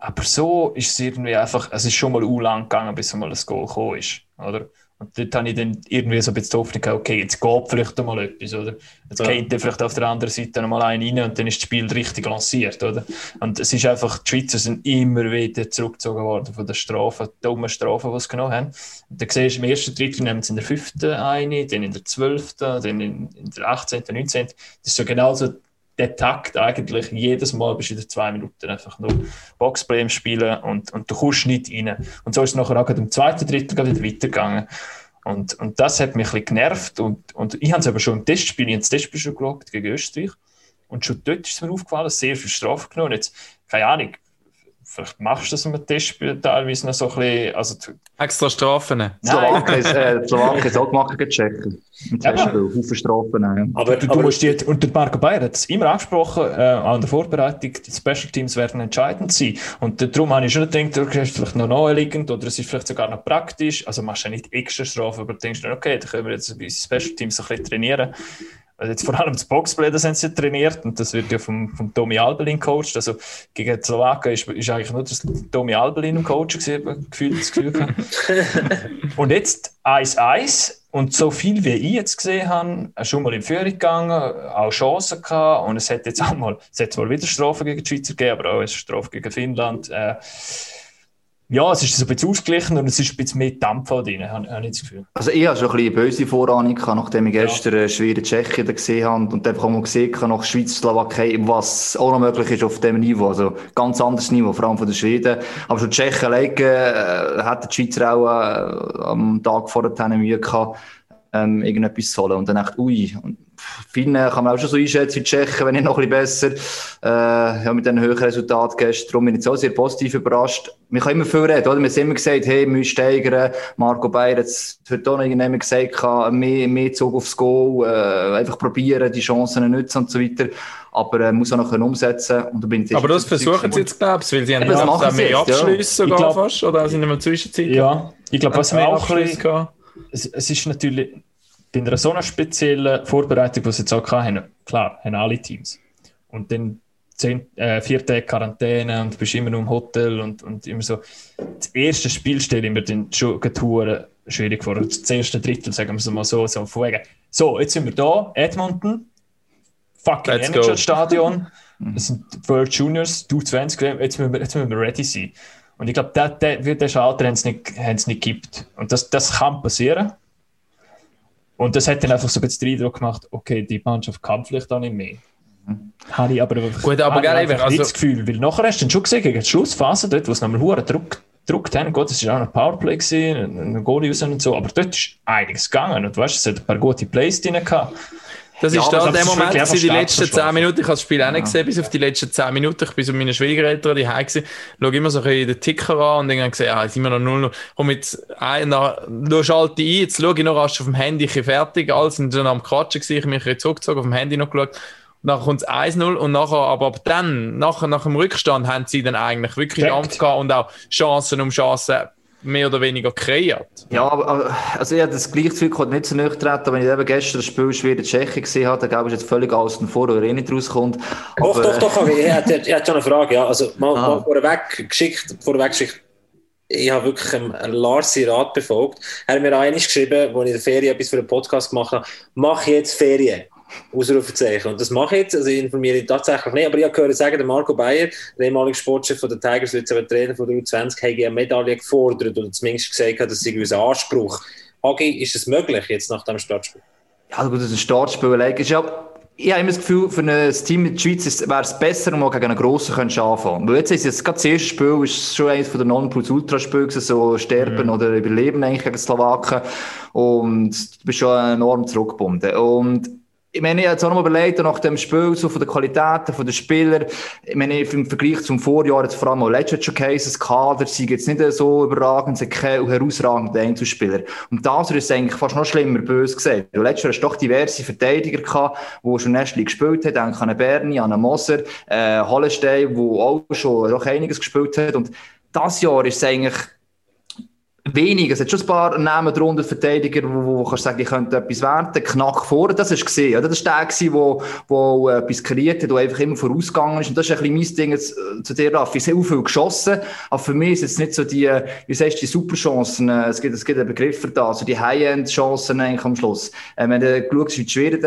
aber so ist es irgendwie einfach, es ist schon mal u lang gegangen, bis mal ein Goal gekommen ist, oder? Und dort habe ich dann irgendwie so ein bisschen die Hoffnung gehabt, okay, jetzt geht vielleicht mal etwas, oder? Jetzt Ja. geht vielleicht auf der anderen Seite noch mal einen rein und dann ist das Spiel richtig lanciert, oder? Und es ist einfach, die Schweizer sind immer wieder zurückgezogen worden von den Strafen, dummen Strafen, die sie genommen haben. Und dann siehst du, im ersten Drittel nehmen sie in der fünften eine, dann in der zwölften, dann in, in der 18., 19. Das ist so genauso der Takt eigentlich. Jedes Mal bist du in den zwei Minuten einfach nur Boxplay Spielen und, und du kommst nicht rein. Und so ist es nachher auch im zweiten Drittel wieder weitergegangen. Und, und das hat mich ein bisschen genervt. Und, und ich habe es aber schon im Testspiel, ich habe das Testspiel schon geschaut gegen Österreich. Und schon dort ist es mir aufgefallen, sehr viel Strafe genommen. Jetzt, keine Ahnung, vielleicht machst du das im Testspiel teilweise noch so ein bisschen. Also, du- Extra Strafen. Nein. Äh, Slowakei ist auch gemacht Tschechen. Im Ja. Haufen Strafen. Aber, Du, du aber musst die, und der Marco Bayer hat es immer angesprochen, äh, auch in der Vorbereitung, die Special Teams werden entscheidend sein. Und darum habe ich schon gedacht, du ist vielleicht noch naheliegend oder es ist vielleicht sogar noch praktisch. Also machst du ja nicht extra Strafe, aber du denkst dann, okay, dann können wir jetzt bei Special Teams ein bisschen trainieren. Also jetzt vor allem das Boxplay, das haben sie trainiert und das wird ja vom, vom Tommy Albelin coacht. Also gegen die Slowaken ist, ist eigentlich nur das Tommy Albelin im Coach gewesen, gefühlt das Gefühl. Und jetzt 1-1 und so viel wie ich jetzt gesehen habe, schon mal in Führung gegangen, auch Chancen gehabt und es hat jetzt auch mal, es hat zwar wieder Strafen gegen die Schweizer gegeben, aber auch eine Strafe gegen Finnland. Äh, ja, es ist so ein bisschen ausgeglichen und es ist ein bisschen mehr Dampf auch drin, habe habe ich das Gefühl. Also ich habe schon ein bisschen böse Vorahnung gehabt, nachdem ich gestern äh, schwere Tschechien da gesehen habe und einfach mal gesehen habe, nach Schweiz, Slowakei, was auch noch möglich ist auf dem Niveau. Also ganz anderes Niveau, vor allem von den Schweden. Aber schon die Tschechen alleine, äh, hätten die Schweizer auch äh, am Tag vor der Mühe gehabt, ähm, irgendetwas zu holen. Und dann echt, ui. Und Finnen kann man auch schon so einschätzen, die Tschechen, wenn nicht noch ein bisschen besser. Äh, ja, mit diesen höheren Resultaten gestern. Darum bin ich auch sehr positiv überrascht. Wir können immer viel reden, oder? Wir haben immer gesagt, hey, wir müssen steigern. Marco Bayer, jetzt wird auch noch irgendjemand gesagt, mehr, mehr Zug aufs Goal, äh, einfach probieren, die Chancen nutzen und so weiter. Aber äh, muss auch noch können umsetzen. Und da bin ich Aber das versuchen sie jetzt, glaubst du, weil sie haben das ja machen sie mehr jetzt, ja. Abschlüsse sogar Ich glaub- fast, oder sind in der Zwischenzeit? Ja, ich glaube, was mehr wir auch ein bisschen, es, es ist natürlich bei einer so einer speziellen Vorbereitung, die sie jetzt auch hatten, klar, haben alle Teams. Und dann zehn, äh, vier Tage Quarantäne und bist immer nur im Hotel und, und immer so. Das erste Spiel stelle ich mir dann schon schwierig vor. Das erste Drittel, sagen wir es mal so, so von wegen. So, jetzt sind wir da, Edmonton, fucking. NHL-Stadion, das sind World Juniors, du 20, jetzt müssen wir, jetzt müssen wir ready sein. Und ich glaube, der, der, wird der Schalter haben sie nicht, nicht gibt. Und das, das kann passieren. Und das hat dann einfach so ein bisschen den Eindruck gemacht, okay, die Mannschaft kann vielleicht auch nicht mehr. Habe ich aber, Gut, aber gell, einfach also- nicht das Gefühl, weil nachher hast du dann schon gesehen, gegen die Schlussphase, dort, wo es nochmal Huren Druck gedruckt haben, gut, es war auch ein Powerplay, gewesen, ein ein Goalie raus und so, aber dort ist einiges gegangen und du weißt, es hat ein paar gute Plays drin gehabt. Das Ja, ist da der Moment, gewesen, die letzten Startverschlafen. 10 Minuten. Ich habe das Spiel auch nicht gesehen, bis auf die letzten 10 Minuten. Ich bin so mit meinen Schwiegereltern die gewesen, schaue immer so ein bisschen den Ticker an und dann gesehen, ah, jetzt sind wir noch 0 Komm jetzt, ein, nach, du schalte ein, jetzt schaue ich noch rasch auf dem Handy, ich bin fertig. Alle sind schon am Quatschen gewesen, ich habe mich zurückgezogen, auf dem Handy noch geschaut. Und nachher kommt es 1-0 und nachher, aber ab dann, nachher, nach dem Rückstand, haben sie dann eigentlich wirklich. Dampf gehabt und auch Chancen um Chancen mehr oder weniger kreiert. Ja, aber, also ich habe das gleiche Gefühl, ich konnte nicht so treten, wenn ich eben gestern das Spiel schwer in Tschechien gesehen habe, dann glaube ich, ist jetzt völlig außen vor, wo er eh nicht rauskommt. Doch, Aber, doch, doch, aber ich hätte, ich hätte schon eine Frage. Ja. Also, mal, Ah. mal vorweg geschickt, vorweg geschickt. Ich habe wirklich ähm, Lars Rat befolgt. Er hat mir auch einmal geschrieben, als ich in der Ferien etwas für einen Podcast gemacht habe, mach jetzt Ferien. Ausrufezeichen. Und das mache ich jetzt. Also, ich informiere ihn tatsächlich nicht. Aber ich habe gehört sagen, der Marco Bayer, der ehemalige Sportchef von den Tigers, wird jetzt aber Trainer von der U20, hat eine Medaille gefordert oder zumindest gesagt, sie einen gewissen Anspruch. Hagi, ist es möglich jetzt nach dem Startspiel? Ja, gut, das ist ein Startspiel. Ist ja, ich habe immer das Gefühl, für ein Team in der Schweiz wäre es besser, wenn man gegen einen Grossen könnte anfangen Weil jetzt ist es gerade das erste Spiel, ist schon eines von der Non-Plus-Ultra-Spiele so Sterben oder Überleben eigentlich gegen die Slowaken. Und du bist schon enorm zurückgebunden. Und ich meine, ich habe jetzt auch noch überlegt, nach dem Spiel, so von der Qualität der Spieler, ich meine, im Vergleich zum Vorjahr, jetzt vor allem auch letztes Jahr Cases, Kader, sie jetzt nicht so überragend, sind keine herausragenden Einzelspieler. Und das ist eigentlich fast noch schlimmer, böse gesagt. Weil letztes Jahr hast du doch diverse Verteidiger gehabt, die schon Nestli gespielt haben, denke an Berni, an Moser, äh, Hollenstein, der auch schon doch einiges gespielt hat. Und das Jahr ist es eigentlich, wenig. Es hat schon ein paar Namen drunter, Verteidiger, wo, wo kannst sagen, die könnten etwas werden. Knack vor, das hast gesehen, oder? Das war der, der wo, wo etwas kreiert hat, der einfach immer vorausgegangen ist. Und das ist ein bisschen mein Ding zu, zu dir, Raffi. Sehr viel geschossen, aber für mich ist es nicht so die, wie sagst du, die Superchancen. Es gibt, es gibt einen Begriff für das, also die High-End-Chancen eigentlich am Schluss. Äh, wenn du schaust, wie die Schweden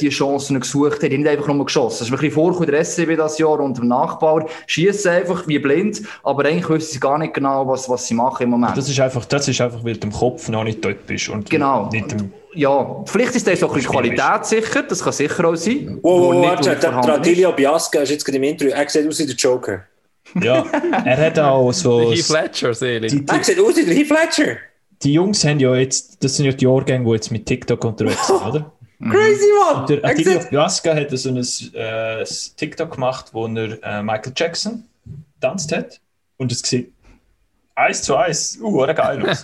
die Chancen gesucht haben, die nicht einfach nur geschossen. Das ist ein bisschen vorgekommen, der SCB das Jahr unter dem Nachbau. Schießen einfach wie blind, aber eigentlich wissen sie gar nicht genau, was, was sie machen im Moment. Das ist einfach, das ist einfach, weil du im Kopf noch nicht dort bist. Und genau. Nicht im ja, vielleicht ist das auch ein bisschen Qualität sicher, das kann sicher auch sein. Wow, wow, warte, der Tradilio Biasca ist jetzt gerade im Interview, er sieht aus wie der Joker. Ja, er hat auch so... Heath Fletcher, Selig. Er sieht aus wie der Heath Fletcher. Die Jungs haben ja jetzt, das sind ja die Jahrgänge, die jetzt mit TikTok unterwegs sind, oder? Crazy, man! Der Atilio Biasca hat so ein äh, TikTok gemacht, wo er äh, Michael Jackson tanzt hat und es sieht eins zu eins, uh, oder geil.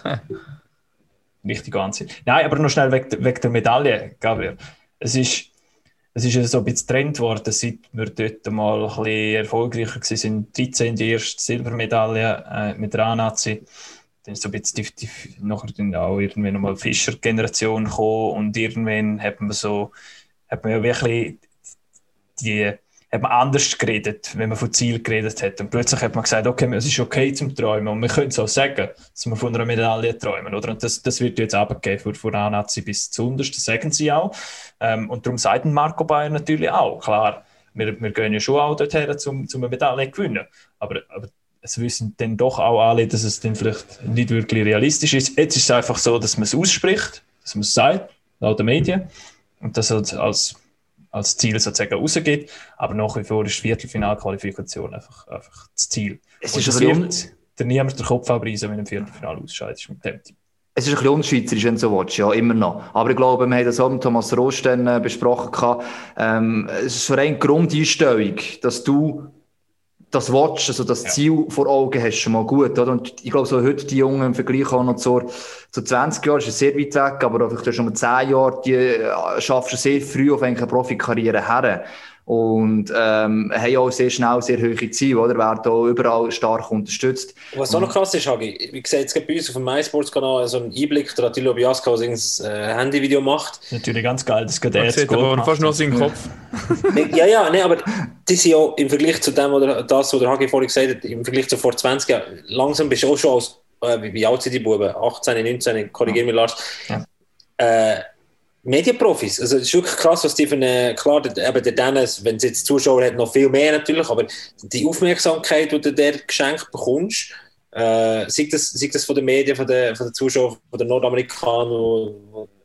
Richtig Wahnsinn. Nein, aber noch schnell weg, weg der Medaille, Gabriel. Es ist, es ist so ein bisschen Trend geworden, seit wir dort mal ein bisschen erfolgreicher waren. 13 die erste Silbermedaille äh, mit der A-Nazi. Dann ist so ein bisschen die, die, nachher dann auch irgendwann nochmal Fischer-Generation gekommen und irgendwann hat man so, hat man ja wirklich die hat man anders geredet, wenn man von Ziel geredet hat. Und plötzlich hat man gesagt, okay, es ist okay zum Träumen und wir können es auch sagen, dass wir von einer Medaille träumen. Oder? Und das, das wird jetzt abgegeben von, von A-Nazi bis zu unterst, das sagen sie auch. Ähm, und darum sagt Marco Bayer natürlich auch, klar, wir, wir gehen ja schon auch dorthin, um, um eine Medaille zu gewinnen. Aber, aber es wissen dann doch auch alle, dass es dann vielleicht nicht wirklich realistisch ist. Jetzt ist es einfach so, dass man es ausspricht, dass man es sagt, laut den Medien, und das als, als als Ziel sozusagen rausgeht. Aber nach wie vor ist die Viertelfinalqualifikation einfach, einfach das Ziel. Es ist es wird der niemand den Kopf abreißen, wenn im Viertelfinale ausscheidet mit dem Team. Es ist ein bisschen unschweizerisch, wenn du so willst, ja, immer noch. Aber ich glaube, wir haben das auch mit Thomas Rost dann, äh, besprochen. Ähm, es ist so eine Grundeinstellung, dass du das Watch, also das Ziel vor Augen hast, schon mal gut, oder? Und ich glaube, so heute die Jungen im Vergleich auch noch zu, zu 20 Jahren, ist es sehr weit weg, aber vielleicht schon mal 10 Jahre, die äh, schaffst du sehr früh auf eine Profikarriere her und ähm, haben auch sehr schnell sehr hohe Ziele, oder? werden auch überall stark unterstützt. Was auch noch krass ist, Hagi, wie gesagt, jetzt bei uns auf dem MySports-Kanal so ein Einblick, der Attilo Biasca, der ein äh, Handyvideo macht. Natürlich ganz geil, das geht jetzt aber fast nur seinen Kopf. ja, ja, nee, aber das ist ja im Vergleich zu dem, oder das, was der Hagi vorhin gesagt hat, im Vergleich zu vor 20 Jahren, langsam bist du auch schon als, äh, wie, wie alt sind die Buben? 18, 19, korrigiere mich, Lars. Ja. Äh, Medienprofis. Also, es ist wirklich krass, was die für eine, klar, eben der Dennis, wenn es jetzt Zuschauer hat, noch viel mehr natürlich, aber die Aufmerksamkeit, die du der geschenkt bekommst, äh, sei, das, sei das von den Medien, von den, von den Zuschauern, von den Nordamerikanern,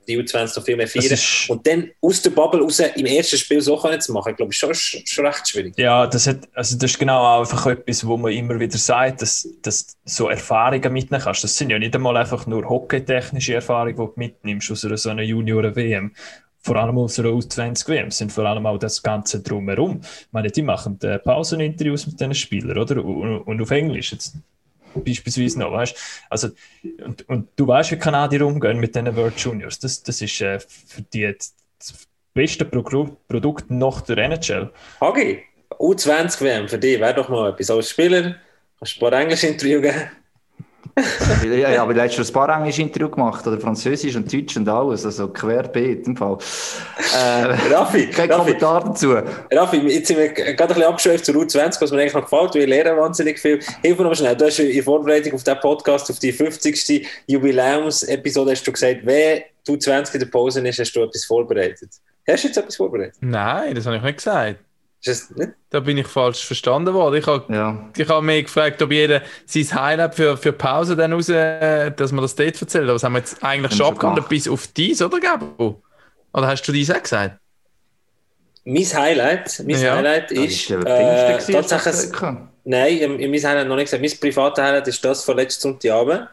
die U20 noch viel mehr feiern. Und dann aus der Bubble raus im ersten Spiel so können zu machen, glaube ich, schon, schon recht schwierig. Ja, das, hat, also das ist genau einfach etwas, wo man immer wieder sagt, dass, dass so Erfahrungen mitnehmen kannst. Das sind ja nicht einmal einfach nur hockeytechnische Erfahrungen, die du mitnimmst aus einer so einer Junioren-WM vor allem aus einer U20-WM, sind vor allem auch das Ganze drumherum. Ich meine, die machen äh, Pauseninterviews mit diesen Spielern, oder? Und, und auf Englisch. Jetzt beispielsweise noch, weißt Also, und, und du weißt, wie Kanadier umgehen mit diesen World Juniors. Das, das ist äh, für die das beste Pro Produkt nach der NHL. Hagi, U20 WM für dich wäre doch mal etwas als Spieler. Kannst du ein paar Englisch Interview geben? Ja, ja, aber du hast schon ein paar englische Interviews gemacht, oder Französisch und Deutsch und alles, also querbeet im Fall. Äh, Raffi, kein Raffi, Kommentar dazu. Raffi, jetzt sind wir gerade ein bisschen abgeschweift zur Route 20, was mir eigentlich noch gefällt, wir lernen wahnsinnig viel. Hilf mir noch schnell, du hast in Vorbereitung auf diesen Podcast, auf die 50. Jubiläums-Episode, hast du gesagt, wenn du 20 in der Pause ist, hast du etwas vorbereitet. Hast du jetzt etwas vorbereitet? Nein, das habe ich nicht gesagt. Da bin ich falsch verstanden worden. Ich habe ja. hab mich gefragt, ob jeder sein Highlight für, für Pause dann raus, dass man das dort erzählt. Aber das haben wir jetzt eigentlich schon abgehandelt bis auf dies, oder Gabo? Oder hast du dies auch gesagt? Mein Highlight, mein ja. Highlight ist, äh, tatsächlich. Nein, mein Highlight noch nicht gesagt. Mein privates Highlight ist das von letzten Sonntagabend.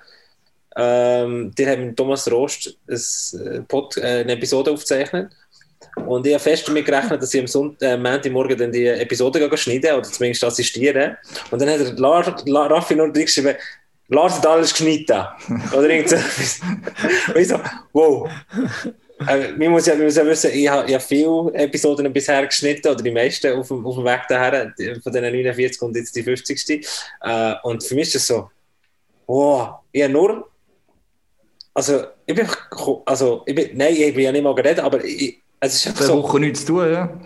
Ähm, die haben mit Thomas Rost ein, äh, Pod, äh, eine Episode aufgezeichnet. Und ich habe fest damit gerechnet, dass ich am Sonntag, äh, Montagmorgen die Episode schneiden oder zumindest assistieren. Und dann hat der Lar, Lar, Raffi nur geschrieben, Lars hat alles geschnitten. Oder irgend so etwas. Und ich so, wow. Äh, man, muss ja, man muss ja wissen, ich habe ja viele Episoden bisher geschnitten, oder die meisten auf dem, auf dem Weg daher, von den 49 und jetzt die 50. Äh, und für mich ist das so, wow, ich habe nur, also, ich bin, also, ich bin, nein, ich bin ja nicht mal geredet, aber ich, es ist Zwei so, Wochen nichts zu tun, ja.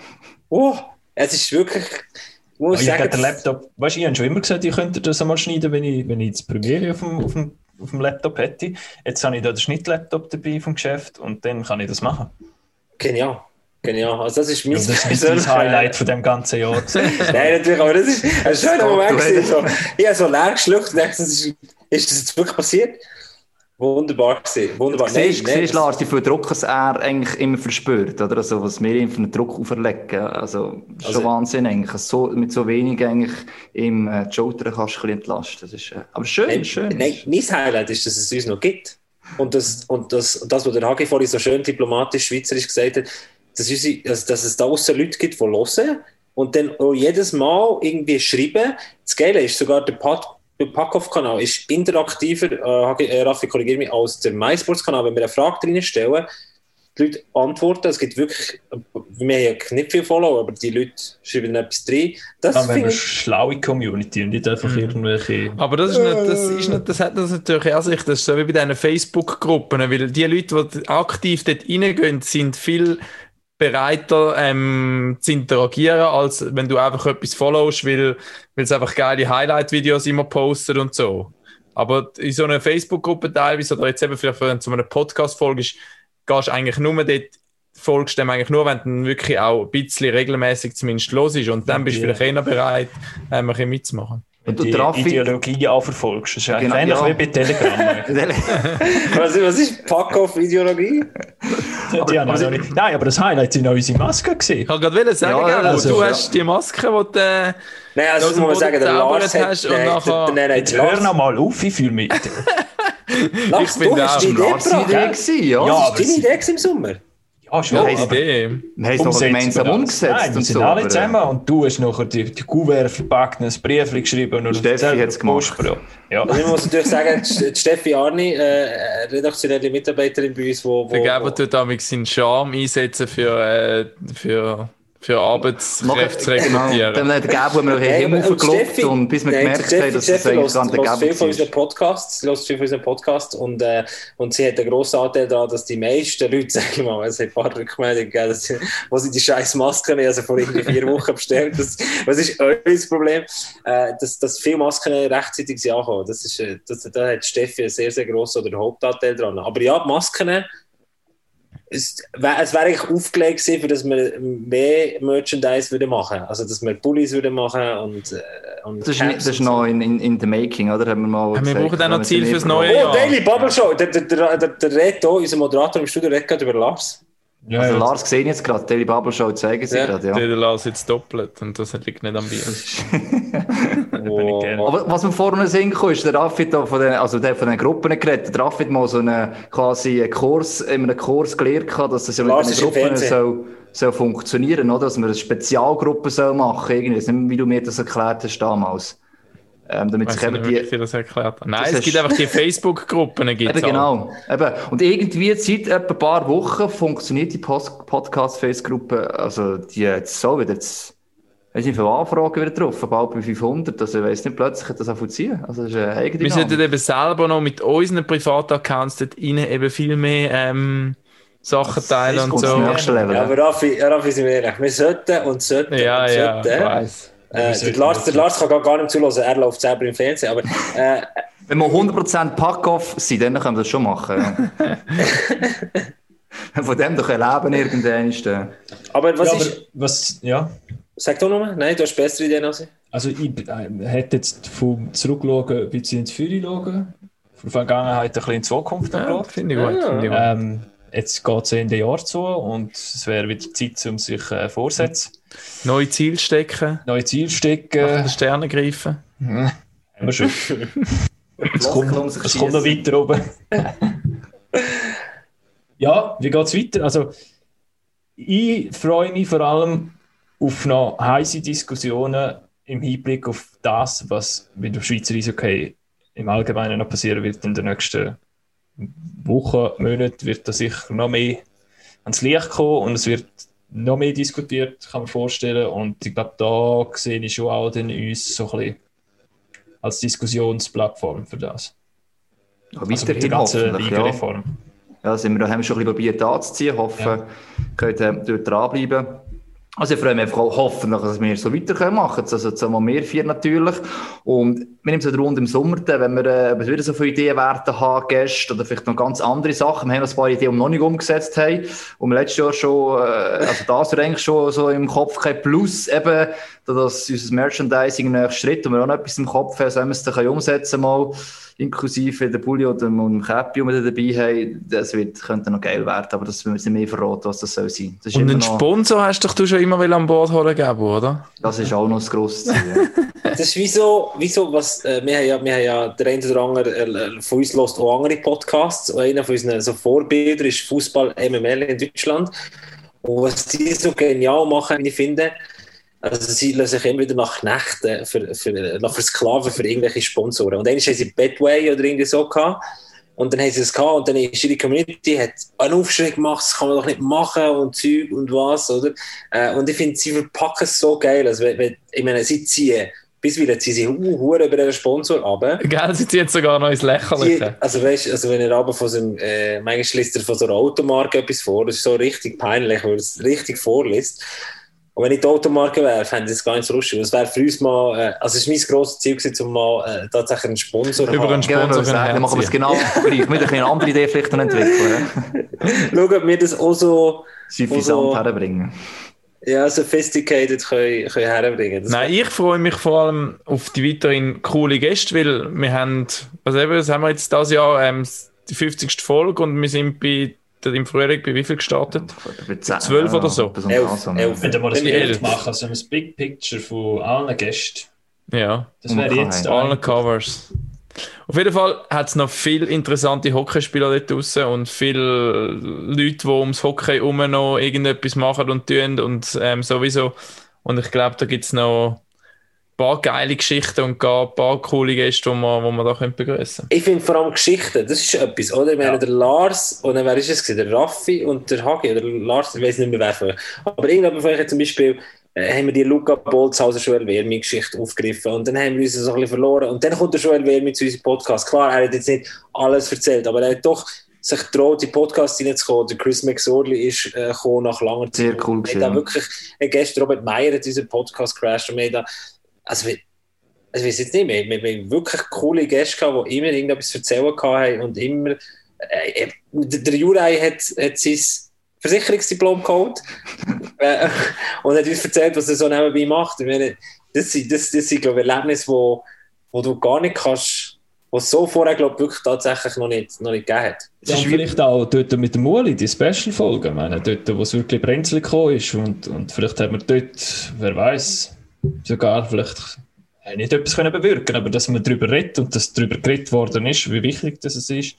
wow, es ist wirklich, ich muss ich sagen, habe den Laptop, weißt du, ich habe schon immer gesagt, ich könnte das einmal schneiden, wenn ich, wenn ich das Premiere auf dem, auf, dem, auf dem Laptop hätte. Jetzt habe ich da den Schnittlaptop dabei vom Geschäft und dann kann ich das machen. genial. Genial. Also, das ist mein Und das ist persönliches Highlight von dem ganzen Jahr. Nein, natürlich, aber das ist ein schöner Moment. So. Ich habe so leer geschluckt und dachte, das ist, ist das jetzt wirklich passiert? Wunderbar gewesen. Wunderbar. Siehst, Nein, nein, siehst Lars, wie viel Druck es er eigentlich immer verspürt, oder? Also, was wir ihm für einen Druck auferlegen. Also, das ist Also- schon Wahnsinn eigentlich. So, mit so wenig eigentlich ihm äh, die Schultern kannst du ein entlasten. Das ist, äh, aber schön, Nein, schön. nein, mein Highlight ist, dass es uns noch gibt. Und das, und das, und das was der Hagi vorhin so schön diplomatisch schweizerisch gesagt hat, dass, unsere, also, dass es da außen Leute gibt, die hören und dann auch jedes Mal irgendwie schreiben. Das Geile ist, sogar der, Pod, der Packoff-Kanal ist interaktiver, äh, äh, Raffi, korrigiere mich, als der MySports-Kanal. Wenn wir eine Frage drin stellen, die Leute antworten. Es gibt wirklich, wir haben ja nicht viel Follow, aber die Leute schreiben etwas drin. Das Dann haben wir finde eine schlaue Community und nicht einfach irgendwelche. Aber das ist nicht, das ist nicht, das hat das natürlich auch sich, das ist so wie bei diesen Facebook-Gruppen, weil die Leute, die aktiv dort reingehen, sind viel bereiter ähm, zu interagieren, als wenn du einfach etwas followst, weil, weil es einfach geile Highlight-Videos immer postet und so. Aber in so einer Facebook-Gruppe teilweise, oder jetzt eben vielleicht wenn du zu einer Podcast folgst, gehst du eigentlich nur dort, folgst dem eigentlich nur, wenn du dann wirklich auch ein bisschen regelmäßig zumindest los ist und dann bist du Ja. vielleicht eher bereit, ähm, ein bisschen mitzumachen. Wenn Und du die der Raffi- Ideologie auch verfolgst. Das ist eigentlich Genau, ähnlich ja. wie bei Telegram. was, was ist Pack-Off-Ideologie? Die haben noch nicht- Nein, aber das Highlight sind auch unsere Masken gesehen. Ich kann gerade wollen sagen, Ja, gell, also, du ja. hast die Maske, die du, äh, Nein, also Das muss man sagen, der Lars hat... hast und nachher- der- nein, nein, Jetzt hör noch mal auf, ich fühle mich. Lars, bin du da. hast die Idee gebracht. Ja. Ja, Das ist deine Idee im Sommer. Ja, schon. Wir haben es doch gemeinsam umgesetzt. Nein, wir und sind so, alle aber, äh, zusammen und du hast nachher die, die Kuvert verpackt, ein Brief geschrieben und Steffi selber hat's gemacht. Ja. Also ich muss natürlich sagen, die Steffi Arni, äh, redaktionelle Mitarbeiterin bei uns, wo... wo, Der Geber tut damit seinen Charme einsetzen für, äh, für, für Arbeitskräfte zu Genau. rekrutieren. Dann hat der Gabo wir noch aber- und bis wir gemerkt Steffi- haben, dass Steffi das eigentlich nicht der Gabo ist. Podcasts, sie hört viel von unseren Podcasts und, äh, und sie hat einen grossen Anteil daran, dass die meisten Leute, sag ich mal, es hat ein paar Rückmeldungen gegeben, dass sie, wo sie die scheiß Masken haben, also vor irgendwie vier Wochen bestellt. Das, was ist euer Problem? Äh, dass, dass viele Masken rechtzeitig sind angekommen. Das ist, äh, das, da hat Steffi einen sehr, sehr grossen oder Hauptanteil dran. Aber ja, die Masken, es wäre es wär eigentlich aufgelegt gewesen, für dass wir mehr Merchandise würden machen Also, dass wir Pullis würden machen und, äh, und Das ist, nicht, das ist noch in, in, in the making, oder? Haben wir mal wir gesagt, brauchen auch noch Ziel wir fürs neue Oh, Jahr. Daily Bubble Show! Der, der, der, der, der Reto, unser Moderator im Studio, redet gerade über Lars. Ja, Also ja. Lars sehen jetzt gerade, Daily Bubble Show zeigen sie Ja. gerade, ja. Der Lars jetzt doppelt und das liegt nicht am Bier. bin ich gerne. Aber was mir vorne sehen kann, ist, der Raffit da von den, also der von den Gruppen geredet, der Raffit mal so einen, quasi einen Kurs, in einem Kurs gelernt gehabt, dass das ja mit den ist Gruppen soll, soll funktionieren, oder? Dass man eine Spezialgruppe soll machen, irgendwie. Ich weiß nicht, wie du mir das erklärt hast damals. Ähm, damit sich eben nicht, die, das erklärt. Nein, Das es hast- gibt einfach die Facebook-Gruppen. gibt's Eben auch. genau. Eben. Und irgendwie seit etwa ein paar Wochen funktioniert die Podcast-Face-Gruppe, also die jetzt so wieder jetzt, weiß nicht, viele Anfragen wieder drauf, bald bei 500, also ich weiss nicht, plötzlich hat das auch ziehen. Also das ist eine eigene Wir sollten eben selber noch mit unseren Privataccounts dort rein eben viel mehr ähm, Sachen teilen und so. das nächste Level. Ja, aber Raffi, Raffi, sind wir ehrlich, wir sollten und sollten Ja, und ja, ich sollten. weiss. Äh, der, Lars, der Lars kann gar- gar nicht zulassen, er läuft selber im Fernsehen. Aber äh, Wenn wir 100% Pack-Off sind, dann können wir das schon machen. Ja. Von dem doch ein Leben irgendwann ist. äh, aber was ja, aber ist. was, ja. Sag doch nochmal, nein, du hast bessere Ideen als ich. Also ich äh, hätte jetzt vom Zurückschauen ein bisschen ins Feuer schauen, von der Vergangenheit ein bisschen in die Zukunft Ja, finde ich gut. Gut. Ähm, jetzt geht es Ende Jahr zu und es wäre wieder Zeit, um sich äh, vorsetzen. Neue Ziele stecken, Neue nach stecken. den Sternen greifen. Haben wir schon. Es kommt, um es kommt noch weiter oben. ja, wie geht es weiter? Also, ich freue mich vor allem auf noch heiße Diskussionen im Hinblick auf das, was mit dem Schweizer Eishockey im Allgemeinen noch passieren wird in den nächsten Wochen, Monaten, wird da sicher noch mehr ans Licht kommen und es wird noch mehr diskutiert, kann man vorstellen. Und ich glaube, da sehe ich schon auch den uns so ein bisschen als Diskussionsplattform für das. Ja, Also weiterhin ganzen hoffentlich, ja. Ligareform. Ja, sind wir, da haben wir schon ein bisschen probiert anzuziehen. Hoffen, Ja. könnt ihr dort dranbleiben. Also ich freue mich einfach hoffentlich, dass wir so weiter können machen. Also zusammen wir vier natürlich. Und wir nehmen so rund im Sommer, wenn wir äh, wieder so viele Ideenwerte haben, Gäste oder vielleicht noch ganz andere Sachen. Wir haben ein paar Ideen, die wir noch nicht umgesetzt haben. Und letztes Jahr schon, äh, also das wir eigentlich schon so im Kopf gehabt. Plus eben, da das unser Merchandising nächster Schritt, und wir auch noch etwas im Kopf haben, so wir es dann umsetzen mal inklusive der Bulli oder dem Käppi, die wir dabei haben, das wird, könnte noch geil werden, aber das müssen wir mehr verraten, was das soll sein. Das ist, Und einen noch, Sponsor hast doch du schon immer will an Bord holen geben, oder? das ist auch noch das grosse Ziel. Ja. Das ist wieso, wieso was, äh, wir, haben ja, wir haben ja, der eine oder andere äh, von uns hört auch andere Podcasts. Und einer von unseren so Vorbildern ist Fußball MML in Deutschland. Und was die so genial machen, wie ich finde, also sie lassen sich immer wieder nach Knechten, für, für, nach Versklaven für irgendwelche Sponsoren. Und dann haben sie Betway oder irgendwie so gehabt. Und dann haben sie es gehabt und dann ist ihre Community hat einen Aufschrei gemacht, das kann man doch nicht machen und Zeug und was, oder? Äh, und ich finde, sie verpacken es so geil. Also, wenn, wenn, ich meine, sie ziehen, bisweilen ziehen sie uh, über den Sponsor aber Gell, sie zieht sogar noch ins Lächerliche. also weißt, also wenn er aber von so einem, äh, manchmal liest er von so einer Automarke etwas vor, das ist so richtig peinlich, weil er es richtig vorliest. Und wenn ich die Automarke wäre, fände ich es gar nicht so lustig. Das wäre für uns mal, äh, also es war mein grosses Ziel, gewesen, um mal äh, tatsächlich einen Sponsor zu Über haben. einen Genau, Sponsor sagen, können dann machen wir es genau gleich. Wir müssen eine andere Idee vielleicht noch entwickeln. Ja. Schauen, ob wir das auch so, Suffisant Also- herbringen. ja, sophisticated können, können herbringen. Das Nein, ich freue mich vor allem auf die weiterhin coole Gäste, weil wir haben, was eben, was haben wir jetzt dieses Jahr, ähm, die 50. Folge und wir sind bei, im Frühling bei wie viel gestartet? Zwölf oder so. Elf, elf. Wenn wir mal wir Bild machen, so ein Big Picture von allen Gästen, Ja, das wäre jetzt kann alle ein- Covers. Auf jeden Fall hat es noch viele interessante Hockeyspieler dort draussen und viele Leute, die ums Hockey herum noch irgendetwas machen und tun und ähm, sowieso. Und ich glaube, da gibt es noch paar geile Geschichten und ein paar coole Gäste, die wir, die wir da können begrüßen Ich finde vor allem Geschichten, das ist etwas, oder? Ich meine, Ja. der Lars, und dann wer ist es gewesen? Der Raffi und der Hagi, oder Lars, ich weiß nicht mehr wer von euch. Aber irgendjemand von euch zum Beispiel, äh, haben wir die Luca Bolzhauser Joel Vermi Geschichte aufgegriffen und dann haben wir uns so ein bisschen verloren und dann kommt der Joel Vermi zu unserem Podcast. Klar, er hat jetzt nicht alles erzählt, aber er hat doch sich getraut, in den Podcast hineinzukommen. Der Chris McSorley ist äh, nach langer Zeit. Sehr cool Wir haben da wirklich, äh, gestern Robert Meyer hat unseren Podcast crashed und wir haben da, also wir, also ich weiß jetzt nicht mehr, wir, wir haben wirklich coole Gäste gehabt, die immer irgendetwas zu erzählen hatten und immer, äh, äh, der Juraj hat, hat sein Versicherungsdiplom geholt äh, und hat uns erzählt, was er so nebenbei macht. Ich meine, das sind, das, das sind glaube ich, Erlebnisse, wo, wo du gar nicht kannst, wo es so vorher, glaube ich, wirklich tatsächlich noch nicht, noch nicht gegeben hat. Ja, und vielleicht auch dort mit dem Muli, die Special-Folge, ich meine, dort, wo es wirklich brenzlig gekommen ist und, und vielleicht haben wir dort, wer weiß, sogar vielleicht nicht etwas können bewirken aber dass man darüber redet und dass darüber geredet worden ist, wie wichtig das ist,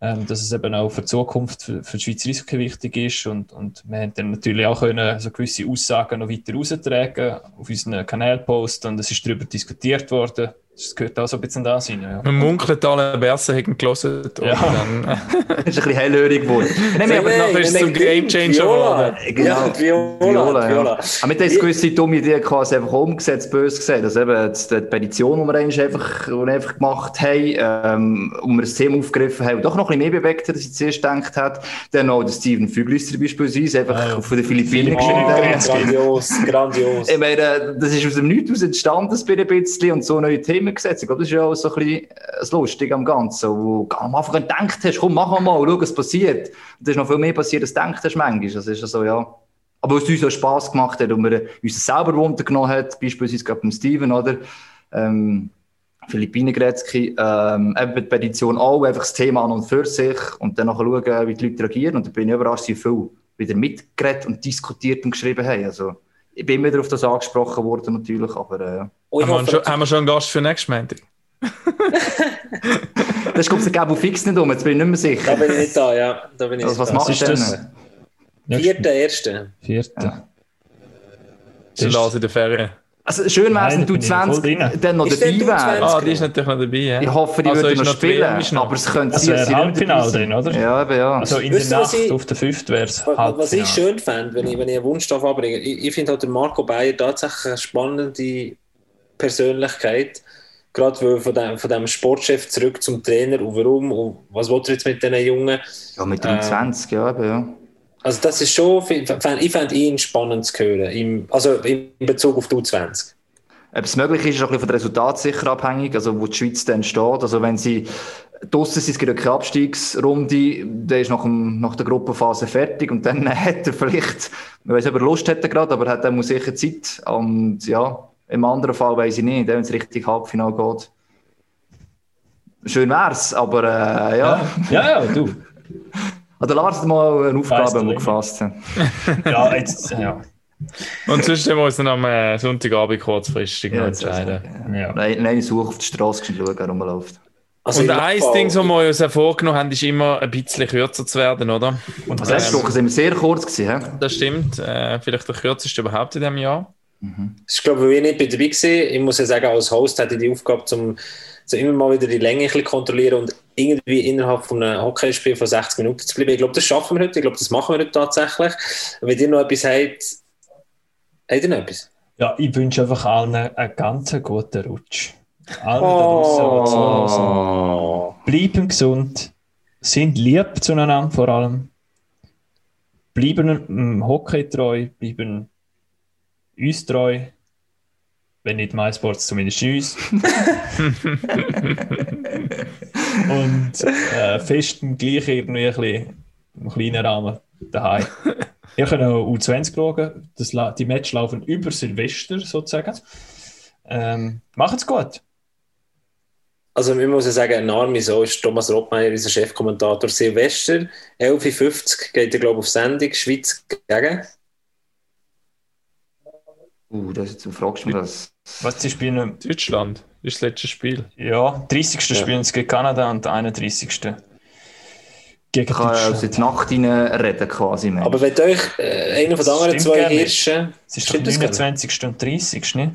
ähm, dass es eben auch für die Zukunft für, für die Schweizer Eishockey wichtig ist und, und wir haben dann natürlich auch können so gewisse Aussagen noch weiter raustragen auf unseren Kanal posten und es ist darüber diskutiert worden, das gehört auch so ein bisschen da sein. Ja. Man munkelt, alle Bersen hätten gelesen. Und Ja. dann, Das ist ein bisschen hellhörig geworden. Nein, wir aber haben- nachher ist es zum Game Changer Viola. geworden. Ja, die Viola. Viola, die Viola. ja. Aber mit dieser gewisse dumme Idee quasi einfach umgesetzt, böse gesagt. Also eben die Petition, die wir eigentlich einfach, die wir einfach gemacht haben, ähm, wo wir das Thema aufgegriffen haben, doch noch ein bisschen mehr bewegt hat, als ich zuerst gedacht hat. Dann auch der Steven Füglister beispielsweise, einfach ja. von den Philippinen Philippinen. geschrieben. Hat. Grandios, grandios. Ich meine, das ist aus dem Nichts aus entstanden, das ein bisschen, und so neue Themen glaube, das ist ja auch so ein bisschen äh, das Lustige am Ganzen, wo du am Anfang gedacht hast, komm, wir mal, schau, was passiert. Und da ist noch viel mehr passiert, als du gedacht hast manchmal. Das ist so, ja. Aber was uns auch Spass gemacht hat und wir uns selber runtergenommen hat, beispielsweise gerade beim Steven, oder? Ähm, Philippinen Gretzky, ähm, eben die Petition auch, einfach das Thema an und für sich und dann schauen, wie die Leute reagieren. Und da bin ich überrascht, wie viel wieder mitgeredet und diskutiert und geschrieben haben. Also, ich bin wieder auf das angesprochen worden, natürlich, aber äh, Und ich haben, wir hoffe, schon, haben wir schon einen Gast für nächstes Montag? das kommt der Gabo fix nicht um, jetzt bin ich nicht mehr da sicher. bin ich nicht da, ja. Da bin ich Also, was da. machst du denn? Vierter, erster. Vierter. Schon las in der Ferien. Also schön wäre es, wenn da du bin ich voll 20 drin. dann noch Ist dabei denn du 20? wärst. Ah, die ist natürlich noch dabei, ja. Ich hoffe, die Also würden noch spielen, noch. aber es könnte Das sein, dass sie nicht Halbfinale dabei sind. dann, oder? Ja, eben, ja. Also in Wisst der Nacht ich- auf der 5. wäre es Was, ich schön fände, wenn ich, wenn ich einen Wunsch darf abbringen ich, ich finde halt der Marco Bayer tatsächlich eine spannende Persönlichkeit. Gerade weil von dem, von dem Sportchef zurück zum Trainer und warum und was will er jetzt mit diesen Jungen? ja, mit 23, ja, eben, ja. Also das ist schon, ich fände ihn spannend zu hören, im, also in Bezug auf die U20. Ob es möglich ist, ist auch ein bisschen von den Resultaten sicher abhängig, also wo die Schweiz dann steht. Also wenn sie draussen sind, es gibt keine Abstiegsrunde, der ist nach, dem, nach der Gruppenphase fertig und dann hat er vielleicht, ich weiß nicht, ob er Lust hätte gerade, aber hat dann sicher Zeit. Und ja, im anderen Fall weiß ich nicht, wenn es richtig Halbfinale geht. Schön wär's, aber äh, ja. Ja, ja, du. Also Lars hat mal eine Aufgabe der gefasst. haben. Ja, jetzt, ja. Und sonst haben wir uns dann am äh, Sonntagabend kurzfristig noch Ja, entscheiden. ja. Nein, nein, ich suche auf die Straße schauen, wer rumläuft. Also Und ein Fall- Ding, das wir uns vorgenommen haben, ist immer ein bisschen kürzer zu werden, oder? Und Also letzte Woche sind wir sehr kurz gewesen, hä? Das stimmt. Äh, vielleicht der kürzeste überhaupt in diesem Jahr. Glaube ich, weil ich nicht bei dabei war. Ich muss ja sagen, als Host hatte ich die Aufgabe, zum, zum immer mal wieder die Länge ein bisschen kontrollieren und irgendwie innerhalb von einem Hockeyspiel von 60 Minuten zu bleiben. Ich glaube, das schaffen wir heute. Ich glaube, das machen wir heute tatsächlich. Wenn ihr noch etwas habt, habt ihr noch etwas? Ja, ich wünsche einfach allen einen ganz guten Rutsch. Allen zuhören. Oh. Bleiben gesund, sind lieb zueinander vor allem. Bleiben im Hockey treu, bleiben uns treu. Wenn nicht MySports, zumindest uns. Und äh, festen gleich irgendwie ein bisschen im kleinen Rahmen daheim. Ihr könnt auch U20 schauen. Das, die Matches laufen über Silvester sozusagen. Ähm, macht's gut. Also, ich muss ja sagen, ein Arme so ist Thomas Rottmeier, unser Chefkommentator. Silvester, 11.50 Uhr, geht er, glaube ich, auf Sendung. Schweiz gegen. Uh, das jetzt, du fragst mich das. Was die spielen Deutschland ist das letzte Spiel. Ja, 30. Ja. spielen sie gegen Kanada und 31. gegen Ich kann in die Nacht rein reden quasi. Mensch. Aber wenn euch äh, einer von den anderen zwei. Hirschen. Es ist Stimmt das gar nicht? 29. und 30. nicht?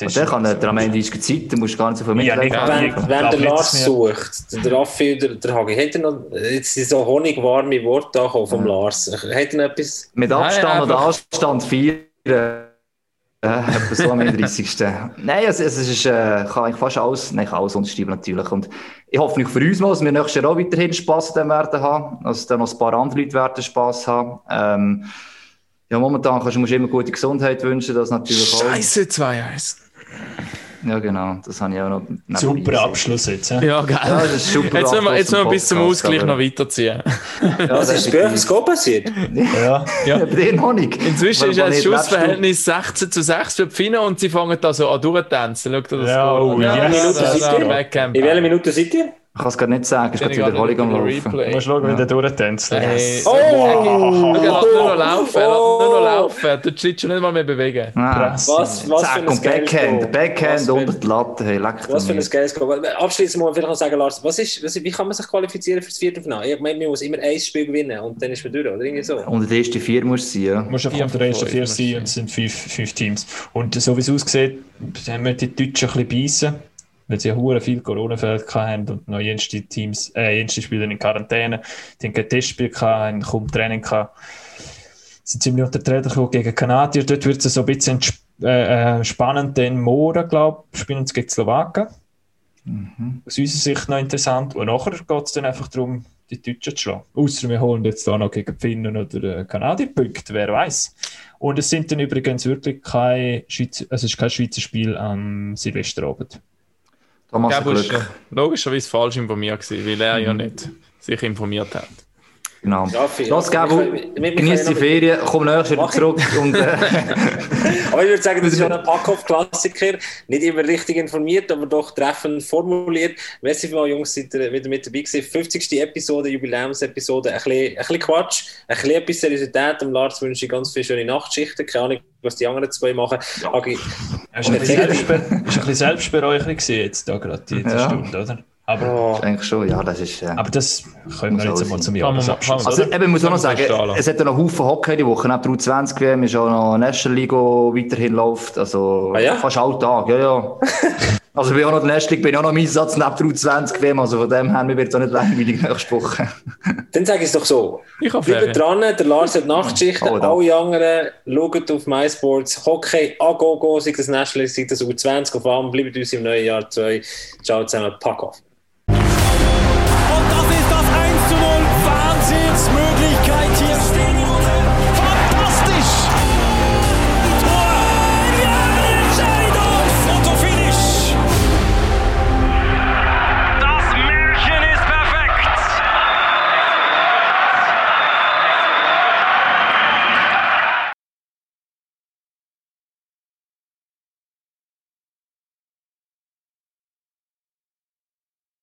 Und der kann der am Ende ist Zeit, da musst du gar nicht so viel Ja, haben. gar Wenn, Ich wenn der Lars sucht, der Raffi oder der Hagi, hat er noch jetzt sind so honigwarme Worte da vom Lars? Hat er noch etwas? Mit Nein, Abstand oder einfach- Anstand feiern. Äh, so am 31. Nein, es, es ist, äh, kann eigentlich fast alles, nein, alles unterschreiben natürlich. Und ich hoffe nicht für uns mal, dass wir nächstes Jahr auch weiterhin Spass an dem werden haben, dass dann noch ein paar andere Leute werden Spass haben. Ähm, ja, momentan kannst du musst immer gute Gesundheit wünschen, das natürlich auch. Scheiße, 2-1. Ja, genau, das habe ich auch noch. Super gesehen. Abschluss jetzt. Ja. Ja, geil. Ja, das ist super. Jetzt müssen wir, jetzt wir bis zum Ausgleich aber- noch weiterziehen. Ja, Was ist im Go passiert? Ja. Ja, bei dir noch nicht. Inzwischen Weil- ist ja das Schussverhältnis 16 zu 6 für die Finnen und sie fangen da so an durchzutanzen. Schau dir das Ja, oh, Ja, yes. da- da- da- In Backhand. In welcher Minute seid ihr? Ich kann es gerade nicht sagen, es ist gerade die Wiederholung am Laufen. Du musst schauen, wie der durchtänzt. Hey, Oh! Schau, er lässt nur noch laufen, er lässt nur noch Oh! laufen. Tut die schon nicht mal mehr bewegen. Ah, Krass. Was, was für Zack, ein und Backhand. Backhand unter die Latte, hey, leck Was für ein geiles Goal. Abschließend muss man vielleicht noch sagen, Lars, was ist, was, wie kann man sich qualifizieren für das Viertelfinale? Ich meine, man muss immer ein Spiel gewinnen und dann ist man durch, oder irgendwie so. Unter den ersten vier muss sein, ja. Du musst einfach unter den ersten vier sein und es sind fünf, fünf Teams. Und so wie es aussieht, haben wir die Deutschen ein bisschen beißen, weil sie ja viel Corona-Fälle hatten und noch jenste Teams, äh, jenste Spieler in Quarantäne. Die haben kein Testspiel gehabt, haben kaum Training gehabt. Sind ziemlich unter gekommen gegen Kanadier. Dort wird es so ein bisschen äh, äh, spannend. Dann morgen, glaube ich, spielen sie gegen Slowaken. Aus unserer Sicht noch interessant. Und nachher geht es dann einfach darum, die Deutschen zu schlagen. Außer wir holen jetzt da noch gegen die Finnen oder äh, Kanadier Punkte, wer weiß. Und es sind dann übrigens wirklich kein Schweizer, also es ist kein Schweizer Spiel am Silvesterabend. Thomas ist Glück. logischerweise falsch informiert gewesen, weil er ja nicht sich informiert hat. Genau. Los, Gabo, genieß die Ferien, komm nächstes Jahr zurück und äh, Aber ich würde sagen, das ist ja ein Packoff-Klassiker. Nicht immer richtig informiert, aber doch treffend formuliert. Merci vielmals, Jungs, seid ihr wieder mit dabei gewesen. 50. Episode, Jubiläumsepisode. Ein bisschen, ein bisschen Quatsch, ein bisschen etwas Seriosität. Dem Lars wünsche ich ganz viele schöne Nachtschichten. Keine Ahnung, was die anderen zwei machen. Bisschen, Selbstbe ist ein bisschen Selbstberäucherung jetzt da gerade, die, die Ja. Stunde, oder? Aber, Oh. Eigentlich schon, ja, das ist... Äh, aber das können wir jetzt mal zum Jahresabschluss. Also eben, ich muss auch noch sagen, es hat ja noch Haufen Hockey die Woche. Neben der U20-WM ist auch noch National League, die weiterhin läuft. Also Ah ja? fast alle Tage, ja, ja. Also bin ich auch noch in der National League, bin ich auch noch im Einsatz neben der U20-WM. Also von dem her, mir wird es auch nicht langweilig nächste Woche. Dann sage ich es doch so. Ich habe Bleibt dran, der Lars hat Nachtschichten, Oh, alle anderen schaut auf MySports, Hockey, Agogo, sei das National, sei das U20 auf allem, bleibt uns im neuen Jahr zwei. Ciao zusammen, pack auf. 1 zu 0. Wahnsinnsmöglichkeit.